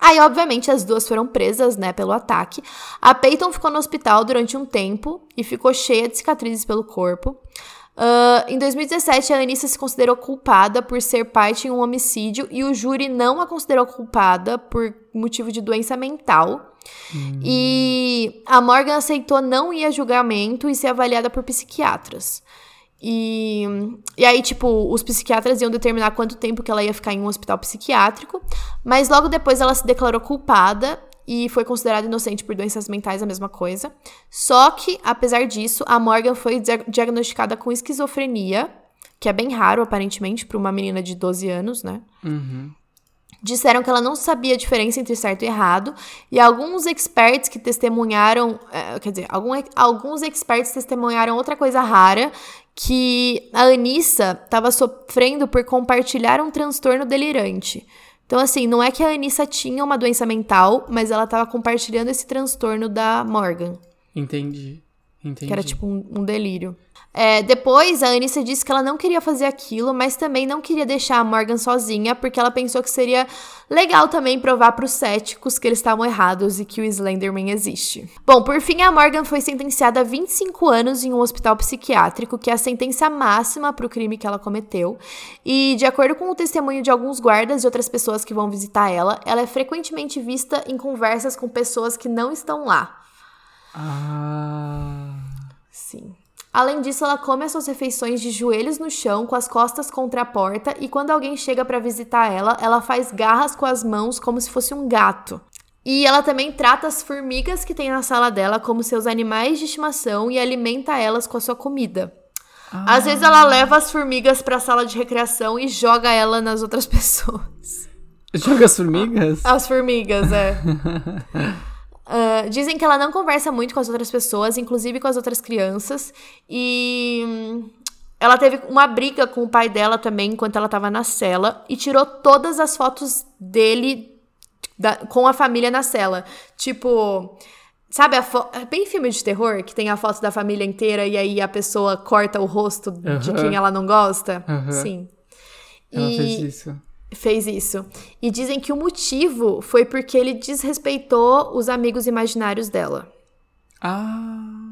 Aí, obviamente, as duas foram presas, né, pelo ataque. A Peyton ficou no hospital durante um tempo e ficou cheia de cicatrizes pelo corpo. Uh, em 2017, a Anissa se considerou culpada por ser parte em um homicídio e o júri não a considerou culpada por motivo de doença mental. Hum. E a Morgan aceitou não ir a julgamento e ser avaliada por psiquiatras. E, e aí, tipo, os psiquiatras iam determinar quanto tempo que ela ia ficar em um hospital psiquiátrico, mas logo depois ela se declarou culpada e foi considerada inocente por doenças mentais, a mesma coisa. Só que, apesar disso, a Morgan foi diagnosticada com esquizofrenia, que é bem raro, aparentemente, para uma menina de 12 anos, né? Uhum. Disseram que ela não sabia a diferença entre certo e errado, e alguns experts que testemunharam, é, quer dizer, algum, alguns experts testemunharam outra coisa rara, que a Anissa estava sofrendo por compartilhar um transtorno delirante. Então, assim, não é que a Anissa tinha uma doença mental, mas ela estava compartilhando esse transtorno da Morgan. Entendi. Entendi. Que era tipo um, um delírio. É, depois, a Anissa disse que ela não queria fazer aquilo, mas também não queria deixar a Morgan sozinha, porque ela pensou que seria legal também provar para os céticos que eles estavam errados e que o Slenderman existe. Bom, por fim, a Morgan foi sentenciada a 25 anos em um hospital psiquiátrico, que é a sentença máxima para o crime que ela cometeu. E, de acordo com o testemunho de alguns guardas e outras pessoas que vão visitar ela, ela é frequentemente vista em conversas com pessoas que não estão lá. Ah. Sim. Além disso, ela come as suas refeições de joelhos no chão, com as costas contra a porta, e quando alguém chega para visitar ela, ela faz garras com as mãos como se fosse um gato. E ela também trata as formigas que tem na sala dela como seus animais de estimação e alimenta elas com a sua comida. Ah. Às vezes ela leva as formigas para a sala de recreação e joga ela nas outras (laughs) pessoas. Joga as formigas? As formigas, é. (laughs) Uh, dizem que ela não conversa muito com as outras pessoas, inclusive com as outras crianças. E hum, ela teve uma briga com o pai dela também enquanto ela estava na cela e tirou todas as fotos dele da, com a família na cela. Tipo. Sabe, a é bem filme de terror, que tem a foto da família inteira e aí a pessoa corta o rosto Uhum. de quem ela não gosta? Uhum. Sim. Ela E- fez isso. Fez isso. E dizem que o motivo foi porque ele desrespeitou os amigos imaginários dela. Ah.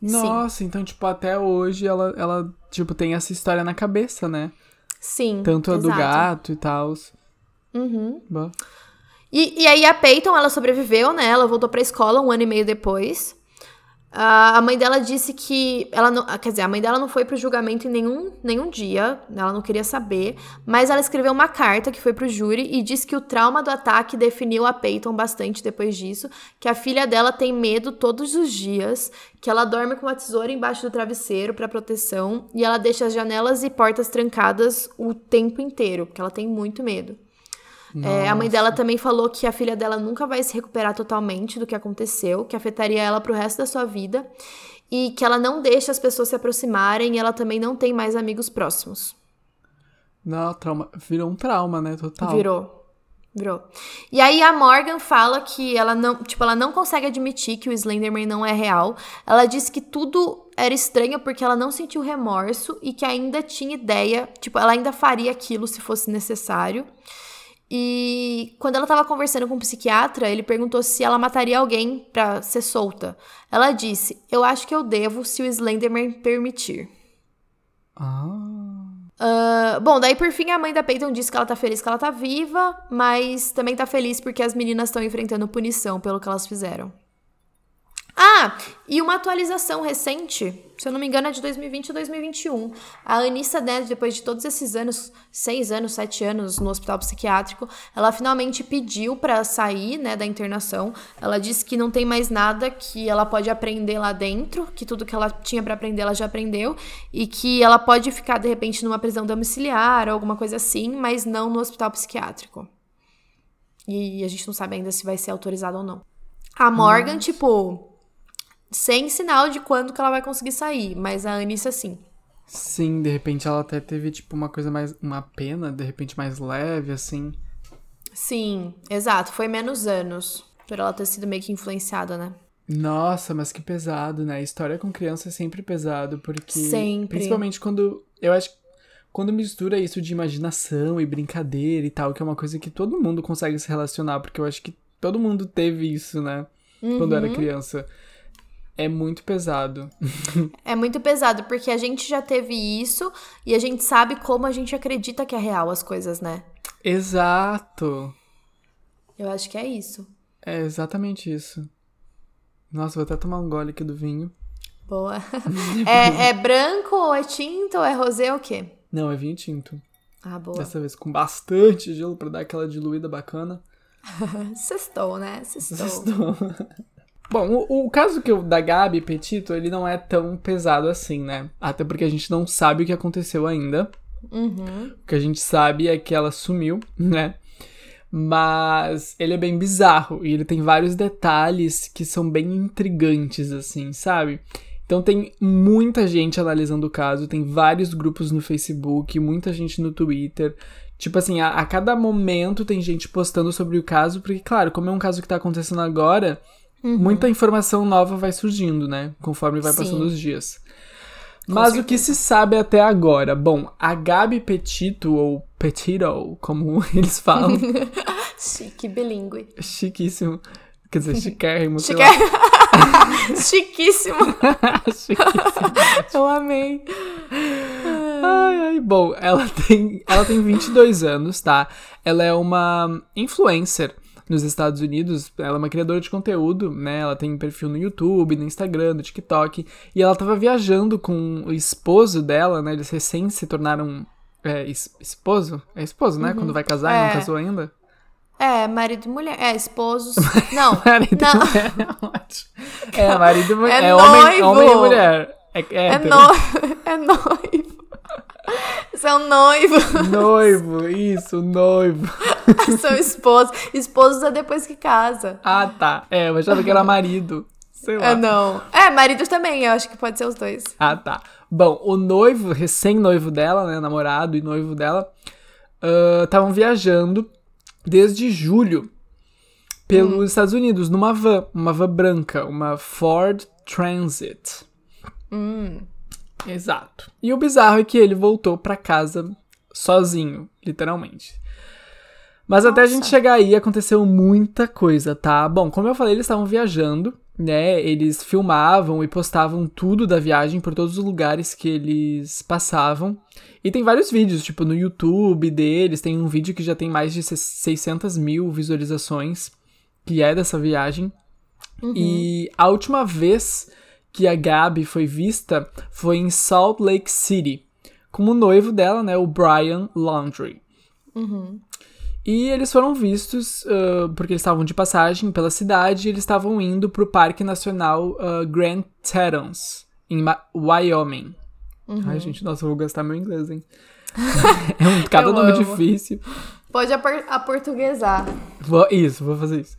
Nossa, então, tipo, até hoje ela, ela, tipo, tem essa história na cabeça, né? Sim. Tanto a do exato. gato e tal. Uhum. Bah. E, e aí a Peyton, ela sobreviveu, né? Ela voltou pra escola um ano e meio depois. A mãe dela disse que ela não, quer dizer, a mãe dela não foi pro julgamento em nenhum, nenhum dia, ela não queria saber, mas ela escreveu uma carta que foi pro júri e disse que o trauma do ataque definiu a Peyton bastante depois disso, que a filha dela tem medo todos os dias, que ela dorme com uma tesoura embaixo do travesseiro para proteção e ela deixa as janelas e portas trancadas o tempo inteiro, porque ela tem muito medo. É, a mãe dela também falou que a filha dela nunca vai se recuperar totalmente do que aconteceu, que afetaria ela pro resto da sua vida e que ela não deixa as pessoas se aproximarem e ela também não tem mais amigos próximos. Não, trauma. Virou um trauma, né? Total. Virou. Virou. E aí a Morgan fala que ela não, tipo, ela não consegue admitir que o Slenderman não é real. Ela diz que tudo era estranho porque ela não sentiu remorso e que ainda tinha ideia, tipo, ela ainda faria aquilo se fosse necessário. E quando ela tava conversando com o psiquiatra, ele perguntou se ela mataria alguém pra ser solta. Ela disse: "Eu acho que eu devo se o Slenderman permitir". Ah. Ah, bom, daí por fim a mãe da Peyton disse que ela tá feliz que ela tá viva, mas também tá feliz porque as meninas estão enfrentando punição pelo que elas fizeram. Ah, e uma atualização recente, se eu não me engano é de 2020 ou 2021. A Anissa, né, depois de todos esses anos, seis anos, sete anos no hospital psiquiátrico, ela finalmente pediu pra sair, né, da internação. Ela disse que não tem mais nada que ela pode aprender lá dentro, que tudo que ela tinha pra aprender ela já aprendeu e que ela pode ficar de repente numa prisão domiciliar ou alguma coisa assim, mas não no hospital psiquiátrico. E a gente não sabe ainda se vai ser autorizado ou não. A Morgan, tipo, sem sinal de quando que ela vai conseguir sair, mas a Anissa sim. Sim, de repente ela até teve, tipo, uma coisa mais. Uma pena, de repente, mais leve, assim. Sim, exato, foi menos anos. Por ela ter sido meio que influenciada, né? Nossa, mas que pesado, né? História com criança é sempre pesado, porque. Sempre. Principalmente quando. Eu acho que quando mistura isso de imaginação e brincadeira e tal, que é uma coisa que todo mundo consegue se relacionar, porque eu acho que todo mundo teve isso, né? Quando Uhum. era criança. É muito pesado. (laughs) É muito pesado, porque a gente já teve isso e a gente sabe como a gente acredita que é real as coisas, né? Exato. Eu acho que é isso. É exatamente isso. Nossa, vou até tomar um gole aqui do vinho. Boa. (laughs) é, é branco ou é tinto ou é rosé ou o quê? Não, é vinho tinto. Ah, boa. Dessa vez com bastante gelo pra dar aquela diluída bacana. (laughs) Sextou, né? Sextou. Estou. Bom, o, o caso que eu, da Gabi Petito, ele não é tão pesado assim, né? Até porque a gente não sabe o que aconteceu ainda. Uhum. O que a gente sabe é que ela sumiu, (laughs) né? Mas ele é bem bizarro e ele tem vários detalhes que são bem intrigantes, assim, sabe? Então tem muita gente analisando o caso, tem vários grupos no Facebook, muita gente no Twitter. Tipo assim, a, a cada momento tem gente postando sobre o caso, porque, claro, como é um caso que tá acontecendo agora, muita informação nova vai surgindo, né? Conforme vai Sim. passando os dias. Mas o que se sabe até agora? Bom, a Gabi Petito, ou Petito, como (laughs) eles falam, (laughs) Chique, bilíngue. chiquíssimo. Quer dizer, chiquérrimo. Chique... (laughs) Chiquíssimo. Chiquíssimo. Eu amei. Ai, ai, bom, ela tem, ela tem 22 anos, tá? Ela é uma influencer nos Estados Unidos, ela é uma criadora de conteúdo, né? Ela tem perfil no YouTube, no Instagram, no TikTok, e ela tava viajando com o esposo dela, né? Eles recém se tornaram é, es- esposo? É esposo, né? Quando vai casar e É. não casou ainda? É, marido e mulher. É, esposos. (laughs) Não. Marido não. e mulher, é ótimo. É, (laughs) marido e mulher. É É, homem, homem e mulher. É, é, É, (laughs) é noivo. Isso é um noivo. Noivo, isso, noivo. (laughs) São esposos. Esposos é depois que casa. Ah, tá. É, eu achava que era marido. Sei lá. É, não. É, maridos também, eu acho que pode ser os dois. Ah, tá. Bom, o noivo, recém-noivo dela, né, namorado e noivo dela, estavam viajando desde julho pelos Estados Unidos, numa van, uma van branca, uma Ford Transit. Hum. Exato. E o bizarro é que ele voltou pra casa sozinho, literalmente. Mas até a Nossa. gente chegar aí aconteceu muita coisa, tá? Bom, como eu falei, eles estavam viajando, né? Eles filmavam e postavam tudo da viagem por todos os lugares que eles passavam. E tem vários vídeos, tipo, no YouTube deles. Tem um vídeo que já tem mais de 600 mil visualizações, que é dessa viagem. E a última vez que a Gabi foi vista foi em Salt Lake City, com o noivo dela, né, o Brian Laundrie. E eles foram vistos ah, porque eles estavam de passagem pela cidade e eles estavam indo pro Parque Nacional ah, Grand Tetons, em Ma- Wyoming. Ai, gente, nossa, eu vou gastar meu inglês, hein? (laughs) é um, cada Eu nome amo. difícil. Pode apor- aportuguesar. Vou- isso, vou fazer isso.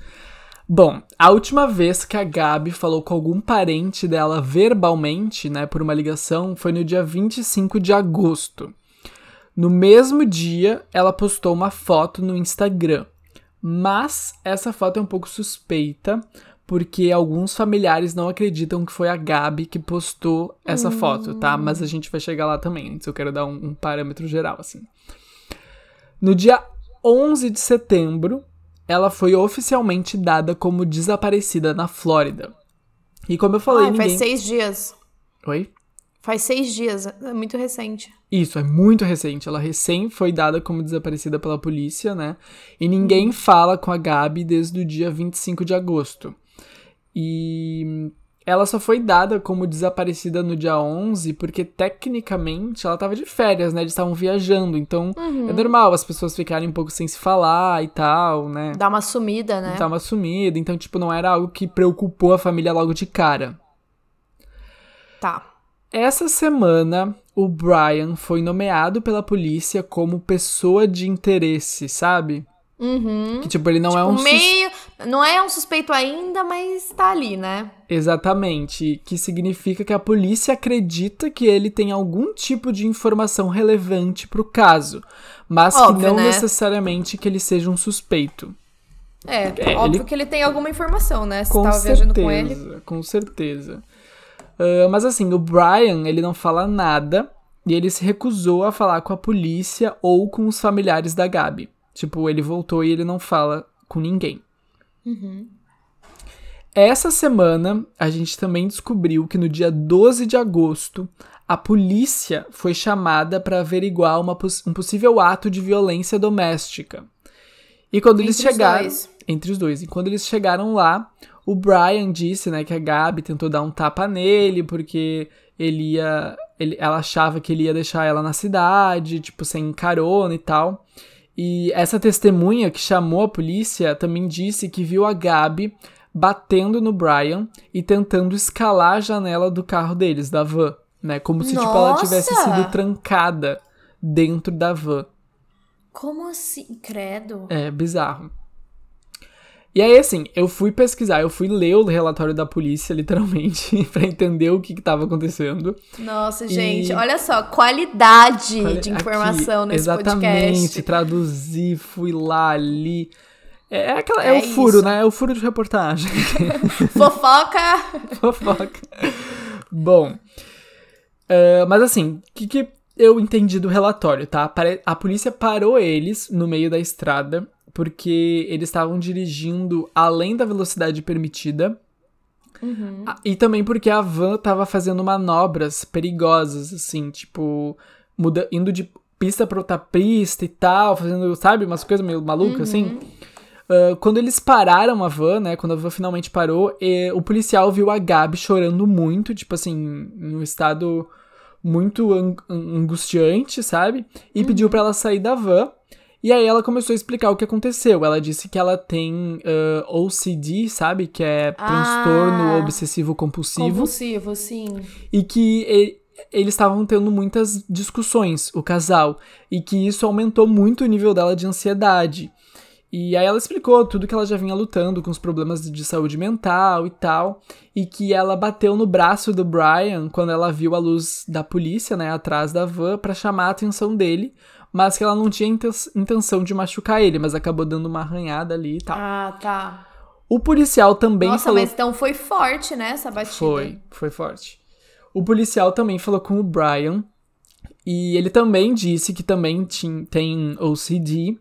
Bom, a última vez que a Gabi falou com algum parente dela verbalmente, né, por uma ligação, foi no dia 25 de agosto. No mesmo dia, ela postou uma foto no Instagram. Mas essa foto é um pouco suspeita, porque alguns familiares não acreditam que foi a Gabi que postou essa foto, tá? Mas a gente vai chegar lá também. Antes eu quero dar um, um parâmetro geral, assim. No dia 11 de setembro, ela foi oficialmente dada como desaparecida na Flórida. E como eu falei, Ai, ninguém... faz seis dias. Oi? Faz seis dias. É muito recente. Isso, é muito recente. Ela recém foi dada como desaparecida pela polícia, né? E ninguém fala com a Gabi desde o dia 25 de agosto. E ela só foi dada como desaparecida no dia 11 porque, tecnicamente, ela tava de férias, né? Eles estavam viajando. Então, é normal as pessoas ficarem um pouco sem se falar e tal, né? Dá uma sumida, né? Tava sumida. Então, tipo, não era algo que preocupou a família logo de cara. Tá. Essa semana, o Brian foi nomeado pela polícia como pessoa de interesse, sabe? Uhum. Que, tipo, ele não é Tipo, um sus- meio. Não é um suspeito ainda, mas tá ali, né? Exatamente. Que significa que a polícia acredita que ele tem algum tipo de informação relevante pro caso. Mas Óbvio, que não né? necessariamente que ele seja um suspeito. É, É, óbvio ele- que ele tem alguma informação, né? Se Com tava certeza, viajando com ele. com certeza. Ah, mas assim, o Brian, ele não fala nada e ele se recusou a falar com a polícia ou com os familiares da Gabi. Tipo, ele voltou e ele não fala com ninguém. Uhum. Essa semana, a gente também descobriu que no dia 12 de agosto, a polícia foi chamada para averiguar uma um possível ato de violência doméstica. E quando eles Entre os chegaram. dois. Entre os dois. E quando eles chegaram lá, o Brian disse, né, que a Gabi tentou dar um tapa nele porque ele ia. Ele, ela achava que ele ia deixar ela na cidade, tipo, sem carona e tal. E essa testemunha que chamou a polícia também disse que viu a Gabi batendo no Brian e tentando escalar a janela do carro deles, da van, né? Como se tipo, ela tivesse sido trancada dentro da van. Como assim? Credo. É bizarro. E aí, assim, eu fui pesquisar, eu fui ler o relatório da polícia, (laughs) literalmente, (laughs) pra entender o que, que tava acontecendo. Nossa, E- gente, olha só, qualidade Olha de aqui, informação nesse Exatamente, podcast. traduzi, fui lá, li. É, é aquela, é, É o furo, isso. né? É o furo de reportagem. (laughs) Fofoca! Fofoca. Bom. eh, mas assim, o que, que eu entendi do relatório, tá? A polícia parou eles no meio da estrada porque eles estavam dirigindo além da velocidade permitida. Ah, E também porque a van tava fazendo manobras perigosas, assim, tipo, muda, indo de pista pra outra pista e tal, fazendo, sabe, umas coisas meio malucas, assim. Ah, quando eles pararam a van, né, quando a van finalmente parou, o policial viu a Gabi chorando muito, tipo assim, em um estado muito ang- ang- angustiante, sabe? E pediu pra ela sair da van. E aí ela começou a explicar o que aconteceu. Ela disse que ela tem ah, OCD, sabe? Que é transtorno Ah. obsessivo compulsivo. Compulsivo, sim. E que e- eles estavam tendo muitas discussões, o casal. E que isso aumentou muito o nível dela de ansiedade. E aí ela explicou tudo que ela já vinha lutando com os problemas de saúde mental e tal. E que ela bateu no braço do Brian quando ela viu a luz da polícia, né, atrás da van, pra chamar a atenção dele. Mas que ela não tinha inten- intenção de machucar ele, mas acabou dando uma arranhada ali e tal. Ah, tá. O policial também Nossa, falou. mas então foi forte, né, essa batida. Foi, foi forte. O policial também falou com o Brian. E ele também disse que também tin- tem OCD.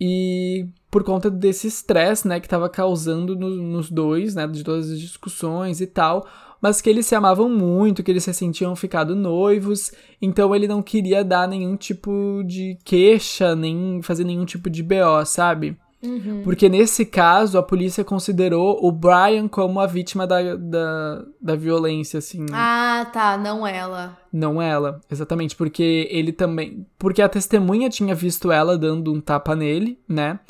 E por conta desse estresse, né, que tava causando no- nos dois, né, de todas as discussões e tal. Mas que eles se amavam muito, que eles se sentiam ficado noivos. Então ele não queria dar nenhum tipo de queixa, nem fazer nenhum tipo de BO, sabe? Porque nesse caso, a polícia considerou o Brian como a vítima da, da, da violência, assim. Ah, tá, não ela. Não ela, exatamente. Porque ele também. Porque a testemunha tinha visto ela dando um tapa nele, né?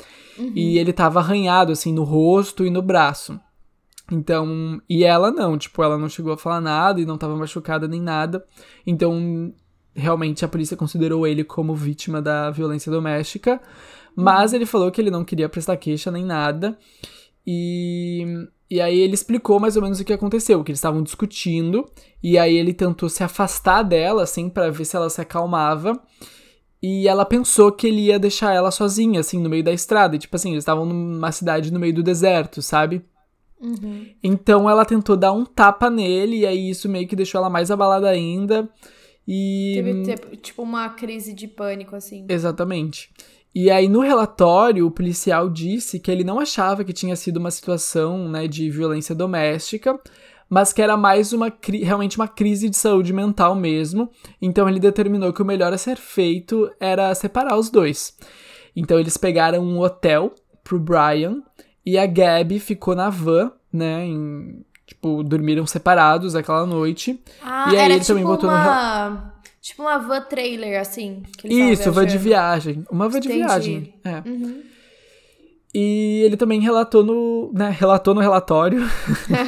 E ele tava arranhado, assim, no rosto e no braço. Então. E ela não, tipo, ela não chegou a falar nada e não tava machucada nem nada. Então. Realmente a polícia considerou ele como vítima da violência doméstica. Mas ele falou que ele não queria prestar queixa nem nada. E, e aí ele explicou mais ou menos o que aconteceu, que eles estavam discutindo, e aí ele tentou se afastar dela, assim, pra ver se ela se acalmava. E ela pensou que ele ia deixar ela sozinha, assim, no meio da estrada. E, tipo assim, eles estavam numa cidade no meio do deserto, sabe? Então ela tentou dar um tapa nele, e aí isso meio que deixou ela mais abalada ainda. E. Teve te- tipo uma crise de pânico, assim. Exatamente. E aí, no relatório, o policial disse que ele não achava que tinha sido uma situação né, de violência doméstica, mas que era mais uma realmente uma crise de saúde mental mesmo. Então ele determinou que o melhor a ser feito era separar os dois. Então eles pegaram um hotel pro Brian e a Gabby ficou na van, né? em- tipo, dormiram separados aquela noite. Ah, E aí ele tipo também botou no uma... Tipo uma van trailer, assim. Isso, van de viagem. Uma van de Entendi. viagem. É. Uhum. E ele também relatou no, né, relatou no relatório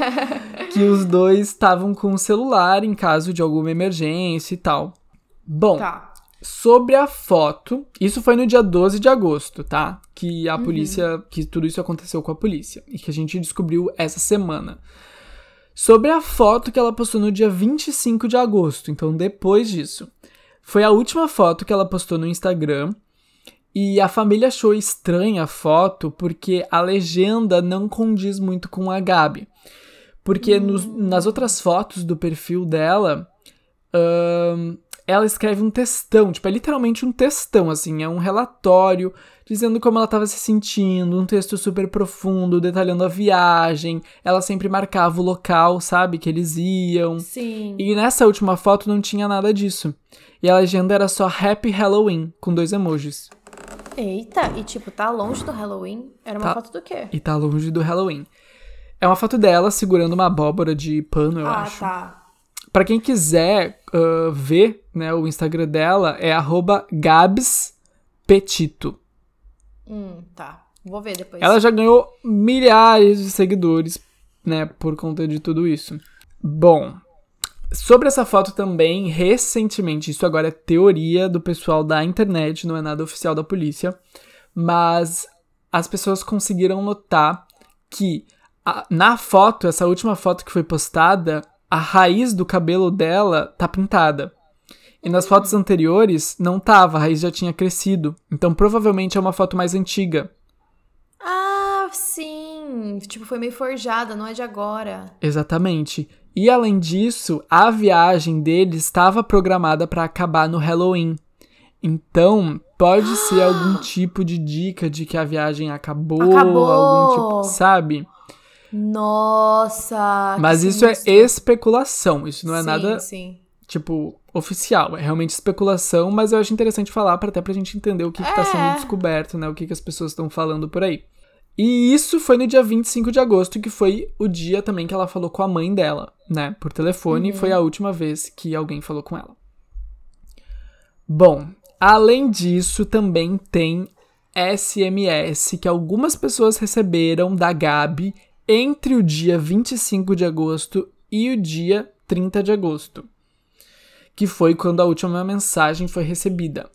(laughs) que os dois estavam com o celular em caso de alguma emergência e tal. Bom, Tá. Sobre a foto, isso foi no dia 12 de agosto, tá? Que a polícia, que tudo isso aconteceu com a polícia e que a gente descobriu essa semana. Sobre a foto que ela postou no dia 25 de agosto, então depois disso. Foi a última foto que ela postou no Instagram e a família achou estranha a foto porque a legenda não condiz muito com a Gabi. Porque nos- nas outras fotos do perfil dela, ahn, ela escreve um textão, tipo, é literalmente um textão, assim, é um relatório dizendo como ela estava se sentindo, um texto super profundo, detalhando a viagem. Ela sempre marcava o local, sabe, que eles iam. Sim. E nessa última foto não tinha nada disso. E a legenda era só Happy Halloween, com dois emojis. Eita, e tipo, tá longe do Halloween? Era uma Tá. foto do quê? E tá longe do Halloween. É uma foto dela segurando uma abóbora de pano, eu ah, acho. tá. Pra quem quiser ah, ver, né, o Instagram dela é arroba gabspetito. Hum, tá. Vou ver depois. Ela já ganhou milhares de seguidores, né, por conta de tudo isso. Bom, sobre essa foto também, recentemente, isso agora é teoria do pessoal da internet, não é nada oficial da polícia, mas as pessoas conseguiram notar que a- na foto, essa última foto que foi postada, a raiz do cabelo dela tá pintada. E nas fotos anteriores não tava, a raiz já tinha crescido. Então provavelmente é uma foto mais antiga. Ah, sim. Tipo, foi meio forjada, não é de agora. Exatamente. E além disso, a viagem dele estava programada para acabar no Halloween. Então, pode ser algum (gasps) tipo de dica de que a viagem acabou, Acabou. algum tipo, sabe? Nossa. Mas isso é sinistro. especulação, isso não é sim, nada, Sim. tipo, oficial, é realmente especulação, mas eu acho interessante falar para até pra gente entender o que, que tá sendo É. descoberto, né? O que, que as pessoas estão falando por aí. E isso foi no dia 25 de agosto, que foi o dia também que ela falou com a mãe dela, né? Por telefone, Uhum. foi a última vez que alguém falou com ela. Bom, além disso, também tem SMS que algumas pessoas receberam da Gabi entre o dia 25 de agosto e o dia 30 de agosto, que foi quando a última mensagem foi recebida.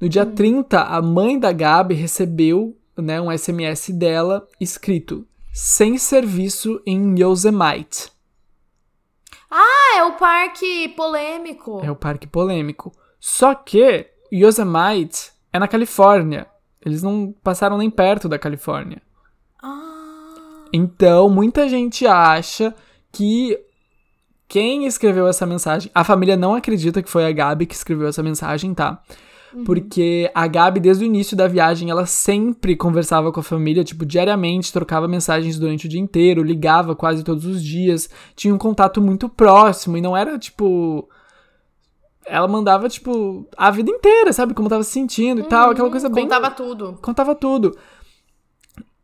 No dia 30, a mãe da Gabi recebeu né, um SMS dela escrito sem serviço em Yosemite. Ah, é o parque polêmico. É o parque polêmico. Só que Yosemite é na Califórnia. Eles não passaram nem perto da Califórnia. Ah. Então, muita gente acha que quem escreveu essa mensagem. A família não acredita que foi a Gabi que escreveu essa mensagem, tá? Porque a Gabi, desde o início da viagem, ela sempre conversava com a família, tipo, diariamente, trocava mensagens durante o dia inteiro, ligava quase todos os dias, tinha um contato muito próximo e não era tipo. Ela mandava, tipo, a vida inteira, sabe? Como tava se sentindo e tal, aquela coisa bem Contava tudo. contava tudo.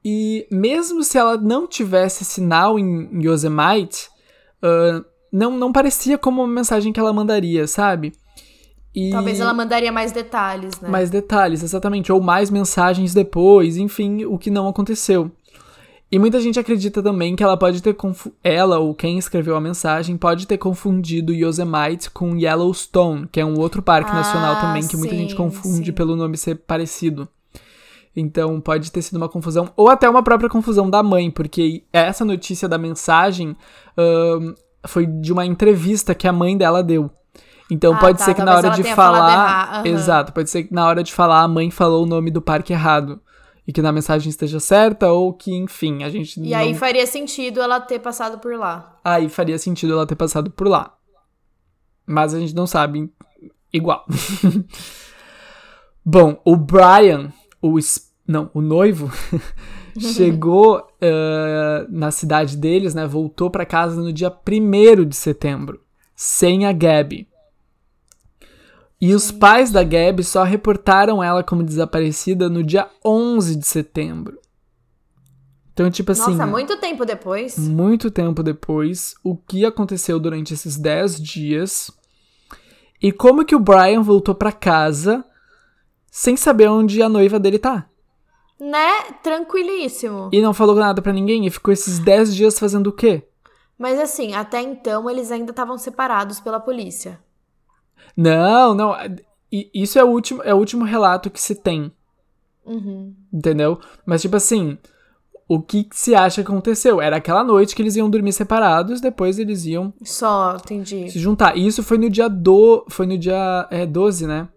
E mesmo se ela não tivesse sinal em Yosemite, ah, não, não parecia como uma mensagem que ela mandaria, sabe? E Talvez ela mandaria mais detalhes, né? mais detalhes, exatamente, ou mais mensagens depois, enfim, o que não aconteceu. E muita gente acredita também que ela pode ter confu ela ou quem escreveu a mensagem pode ter confundido Yosemite com Yellowstone, que é um outro parque Ah, nacional também que muita gente sim, confunde sim. pelo nome ser parecido. Então pode ter sido uma confusão, ou até uma própria confusão da mãe, porque essa notícia da mensagem ahn, foi de uma entrevista que a mãe dela deu. Então Ah, pode tá, ser que na hora de falar. aham. Exato, pode ser que na hora de falar a mãe falou o nome do parque errado. E que na mensagem esteja certa, ou que, enfim, a gente E não... aí faria sentido ela ter passado por lá. Aí faria sentido ela ter passado por lá. Mas a gente não sabe igual. (laughs) Bom, o Brian, o es- não, o noivo, (laughs) chegou eh, na cidade deles, né? Voltou pra casa no dia 1 de setembro, sem a Gabi. E os pais da Gabi só reportaram ela como desaparecida no dia 11 de setembro. Então, tipo assim. Nossa, muito tempo depois. muito tempo depois, o que aconteceu durante esses 10 dias e como que o Brian voltou pra casa sem saber onde a noiva dele tá. Né? Tranquilíssimo. E não falou nada pra ninguém e ficou esses 10 dias fazendo o quê? Mas assim, até então eles ainda estavam separados pela polícia. Não, não, isso é o último, é o último relato que se tem, Uhum. entendeu? Mas tipo assim, o que que se acha que aconteceu? Era aquela noite que eles iam dormir separados, depois eles iam Só, entendi. se juntar. E isso foi no dia do, foi no dia é, 12, né?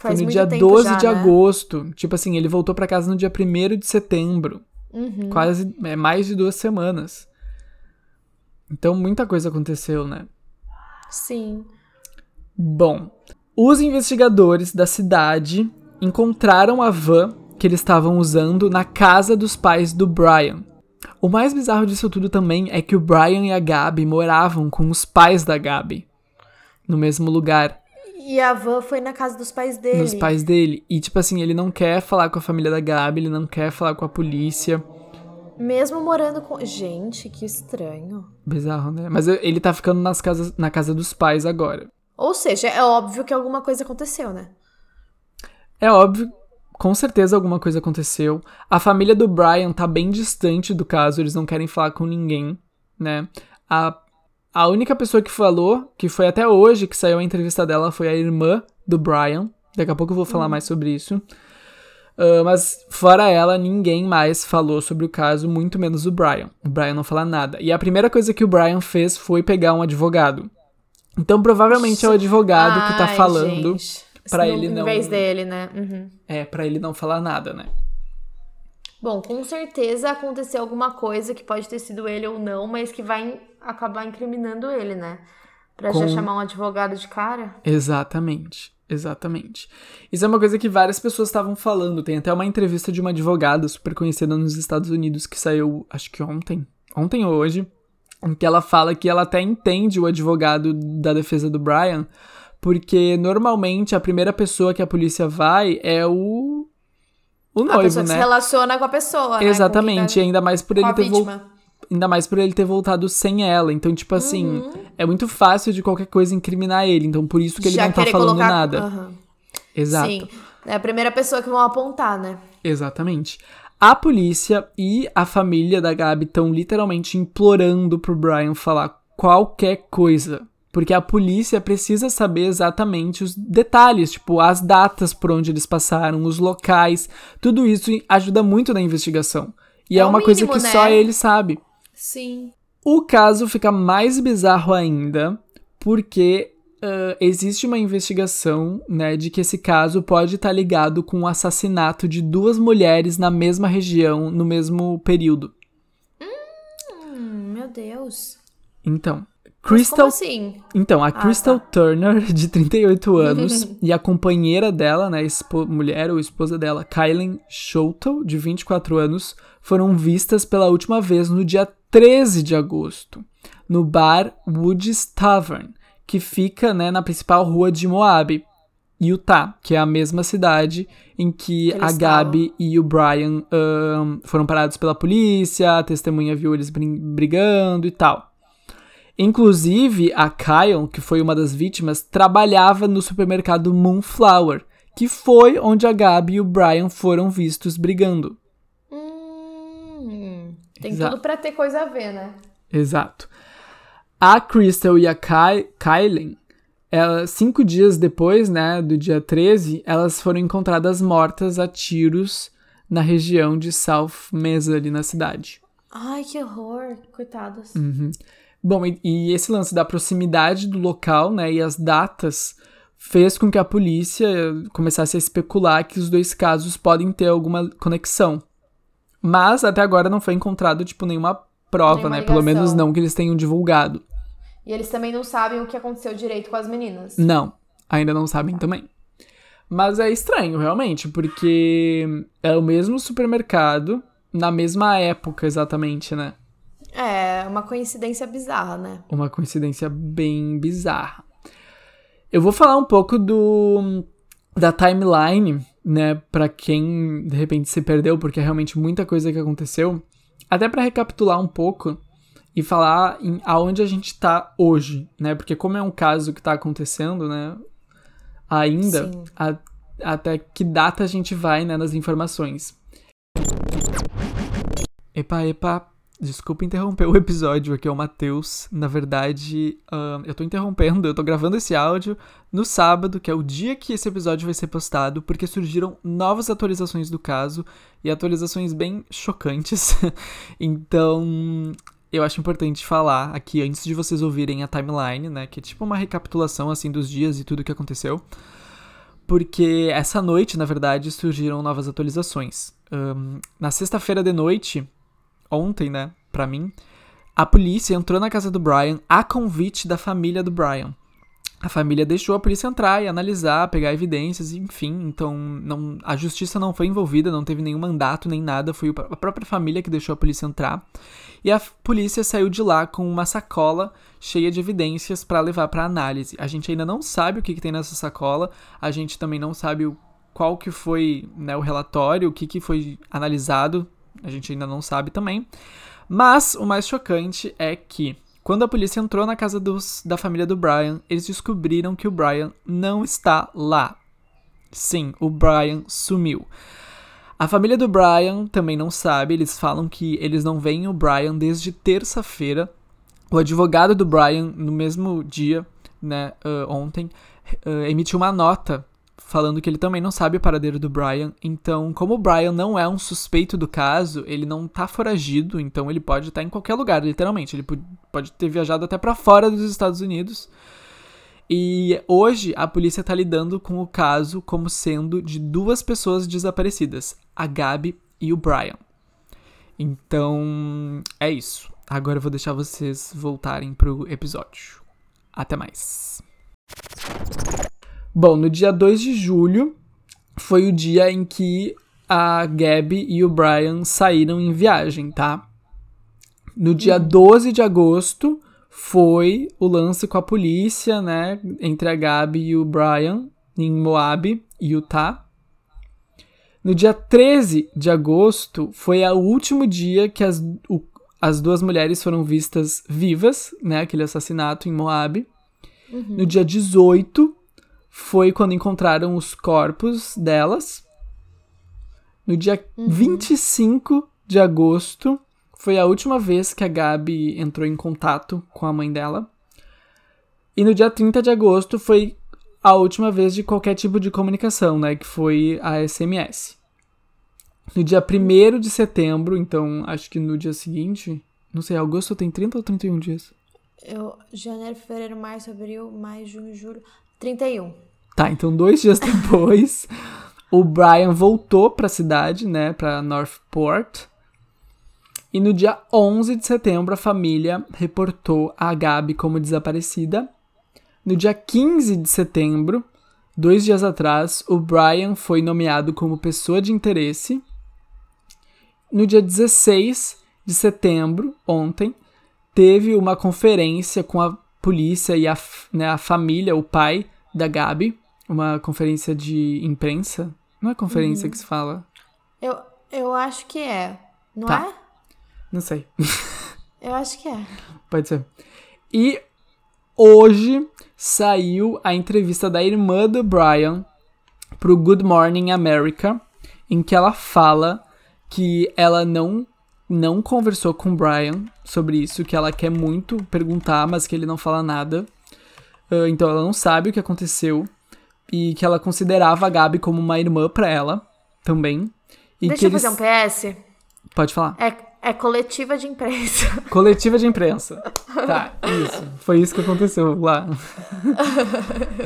Faz foi no dia tempo 12 já, de né? agosto. Tipo assim, ele voltou pra casa no dia 1 de setembro. Uhum. Quase é, mais de duas semanas. Então muita coisa aconteceu, né? Sim. Bom, os investigadores da cidade encontraram a van que eles estavam usando na casa dos pais do Brian. O mais bizarro disso tudo também é que o Brian e a Gabi moravam com os pais da Gabi. No mesmo lugar. E a van foi na casa dos pais dele. nos pais dele. E, tipo assim, ele não quer falar com a família da Gabi, ele não quer falar com a polícia. Mesmo morando com. Gente, que estranho. Bizarro, né? Mas ele tá ficando nas casas, na casa dos pais agora. Ou seja, é óbvio que alguma coisa aconteceu, né? É óbvio, com certeza alguma coisa aconteceu. A família do Brian tá bem distante do caso, eles não querem falar com ninguém, né? A, a única pessoa que falou, que foi até hoje que saiu a entrevista dela, foi a irmã do Brian. Daqui a pouco eu vou falar mais sobre isso. Ah, mas fora ela, ninguém mais falou sobre o caso, muito menos o Brian. O Brian não fala nada. E a primeira coisa que o Brian fez foi pegar um advogado. Então provavelmente é o advogado que tá Ai, falando No- ele não- Em vez dele, né? Uhum. é, pra ele não falar nada, né? Bom, com certeza aconteceu alguma coisa que pode ter sido ele ou não, mas que vai acabar incriminando ele, né? Pra Com- já chamar um advogado de cara. Exatamente. Exatamente. Isso é uma coisa que várias pessoas estavam falando. Tem até uma entrevista de uma advogada super conhecida nos Estados Unidos que saiu, acho que ontem, ontem ou hoje, em que ela fala que ela até entende o advogado da defesa do Brian, porque normalmente a primeira pessoa que a polícia vai é o o a noivo, pessoa que se né? relaciona com a pessoa, né? Exatamente, Com, quem ainda mais por tá, com ele a ter vol- vítima. Ainda mais por ele ter voltado sem ela. Então, tipo assim, Uhum. é muito fácil de qualquer coisa incriminar ele. Então, por isso que ele Já não tá falando colocar... nada. Aham. Exato. Sim. É a primeira pessoa que vão apontar, né? Exatamente. A polícia e a família da Gabi estão literalmente implorando pro Brian falar qualquer coisa. Porque a polícia precisa saber exatamente os detalhes, tipo, as datas por onde eles passaram, os locais. Tudo isso ajuda muito na investigação. E é, É uma coisa mínimo, que né? só ele sabe. Sim. O caso fica mais bizarro ainda, porque ah, existe uma investigação, né, de que esse caso pode estar ligado com o assassinato de duas mulheres na mesma região, no mesmo período. Hum, meu Deus. Então, Crystal, assim? então a tá. Crystal Turner, (laughs) de 38 anos, (laughs) e a companheira dela, né, espo- mulher ou esposa dela, Kylen Sholto, de 24 anos, foram vistas pela última vez no dia 13 de agosto, no bar Woods Tavern, que fica, né, na principal rua de Moab, Utah, que é a mesma cidade em que Eles a estavam. Gabi e o Brian ahn, foram parados pela polícia, a testemunha viu eles brigando e tal. Inclusive, a Kyle, que foi uma das vítimas, trabalhava no supermercado Moonflower, que foi onde a Gabi e o Brian foram vistos brigando. Tem Exato. tudo pra ter coisa a ver, né? Exato. A Crystal e a Ky Kylen, ela- cinco dias depois, né, do dia 13, elas foram encontradas mortas a tiros na região de South Mesa, ali na cidade. Ai, que horror. Coitadas. Uhum. Bom, e, e esse lance da proximidade do local, né, e as datas fez com que a polícia começasse a especular que os dois casos podem ter alguma conexão. Mas até agora não foi encontrado tipo nenhuma prova, Nenhuma né? Pelo menos não que eles tenham divulgado. E eles também não sabem o que aconteceu direito com as meninas. Não, ainda não sabem também. Mas é estranho, realmente, porque é o mesmo supermercado, na mesma época exatamente, né? É, uma coincidência bizarra, né? Uma coincidência bem bizarra. Eu vou falar um pouco do da timeline, né, Pra quem de repente se perdeu, porque é realmente muita coisa que aconteceu. Até pra recapitular um pouco e falar em aonde a gente tá hoje, né? Porque como é um caso que tá acontecendo, né, ainda, a- até que data a gente vai, né, nas informações. Epa, epa, desculpa interromper o episódio, aqui é o Matheus. Na verdade, ahn, eu tô interrompendo, eu tô gravando esse áudio no sábado, que é o dia que esse episódio vai ser postado, porque surgiram novas atualizações do caso e atualizações bem chocantes. (laughs) então, eu acho importante falar aqui antes de vocês ouvirem a timeline, né, que é tipo uma recapitulação assim dos dias e tudo que aconteceu. Porque essa noite, na verdade, surgiram novas atualizações. Ahn, na sexta-feira de noite, ontem, né, pra mim, a polícia entrou na casa do Brian a convite da família do Brian. A família deixou a polícia entrar e analisar, pegar evidências, enfim. Então, não, a justiça não foi envolvida, não teve nenhum mandato nem nada. Foi a própria família que deixou a polícia entrar. E a polícia saiu de lá com uma sacola cheia de evidências para levar para análise. A gente ainda não sabe o que, que tem nessa sacola. A gente também não sabe o, qual que foi né, o relatório, o que, que foi analisado. A gente ainda não sabe também. Mas o mais chocante é que quando a polícia entrou na casa dos, da família do Brian, eles descobriram que o Brian não está lá. Sim, o Brian sumiu. A família do Brian também não sabe, eles falam que eles não veem o Brian desde terça-feira. O advogado do Brian, no mesmo dia, né, ah, ontem, ah, emitiu uma nota falando que ele também não sabe o paradeiro do Brian. Então, como o Brian não é um suspeito do caso, ele não tá foragido, então ele pode estar em qualquer lugar, literalmente. Ele po- pode ter viajado até pra fora dos Estados Unidos. E hoje a polícia tá lidando com o caso como sendo de duas pessoas desaparecidas, a Gabi e o Brian. Então, é isso. Agora eu vou deixar vocês voltarem pro episódio. Até mais. Bom, no dia 2 de julho foi o dia em que a Gabby e o Brian saíram em viagem, tá? No dia 12 de agosto foi o lance com a polícia, né? Entre a Gabi e o Brian, em Moab, Utah. No dia 13 de agosto foi o último dia que as, o, as duas mulheres foram vistas vivas, né? Aquele assassinato em Moab. Uhum. No dia 18 foi quando encontraram os corpos delas. No dia uhum. 25 de agosto foi a última vez que a Gabi entrou em contato com a mãe dela. E no dia 30 de agosto foi a última vez de qualquer tipo de comunicação, né? Que foi a SMS. No dia 1 de setembro, então acho que no dia seguinte. Não sei, agosto tem 30 ou 31 dias? Eu, janeiro, fevereiro, março, abril, maio, junho, julho. 31. Tá, então dois dias (laughs) depois, o Brian voltou pra cidade, né? Pra Northport. E no dia 11 de setembro, a família reportou a Gabi como desaparecida. No dia 15 de setembro, dois dias atrás, o Brian foi nomeado como pessoa de interesse. No dia 16 de setembro, ontem, teve uma conferência com a polícia e a, né, a família, o pai da Gabi. Uma conferência de imprensa. Não é conferência uhum. que se fala? Eu, eu acho que é. Não tá. é? Não sei. (laughs) Eu acho que é. Pode ser. E hoje saiu a entrevista da irmã do Brian pro Good Morning America, em que ela fala que ela não não conversou com o Brian sobre isso, que ela quer muito perguntar, mas que ele não fala nada. Uh, então ela não sabe o que aconteceu e que ela considerava a Gabi como uma irmã para ela também. E Deixa que eu fazer um PS. Pode falar. É, é coletiva de imprensa. (laughs) Coletiva de imprensa. Tá, isso. Foi isso que aconteceu lá.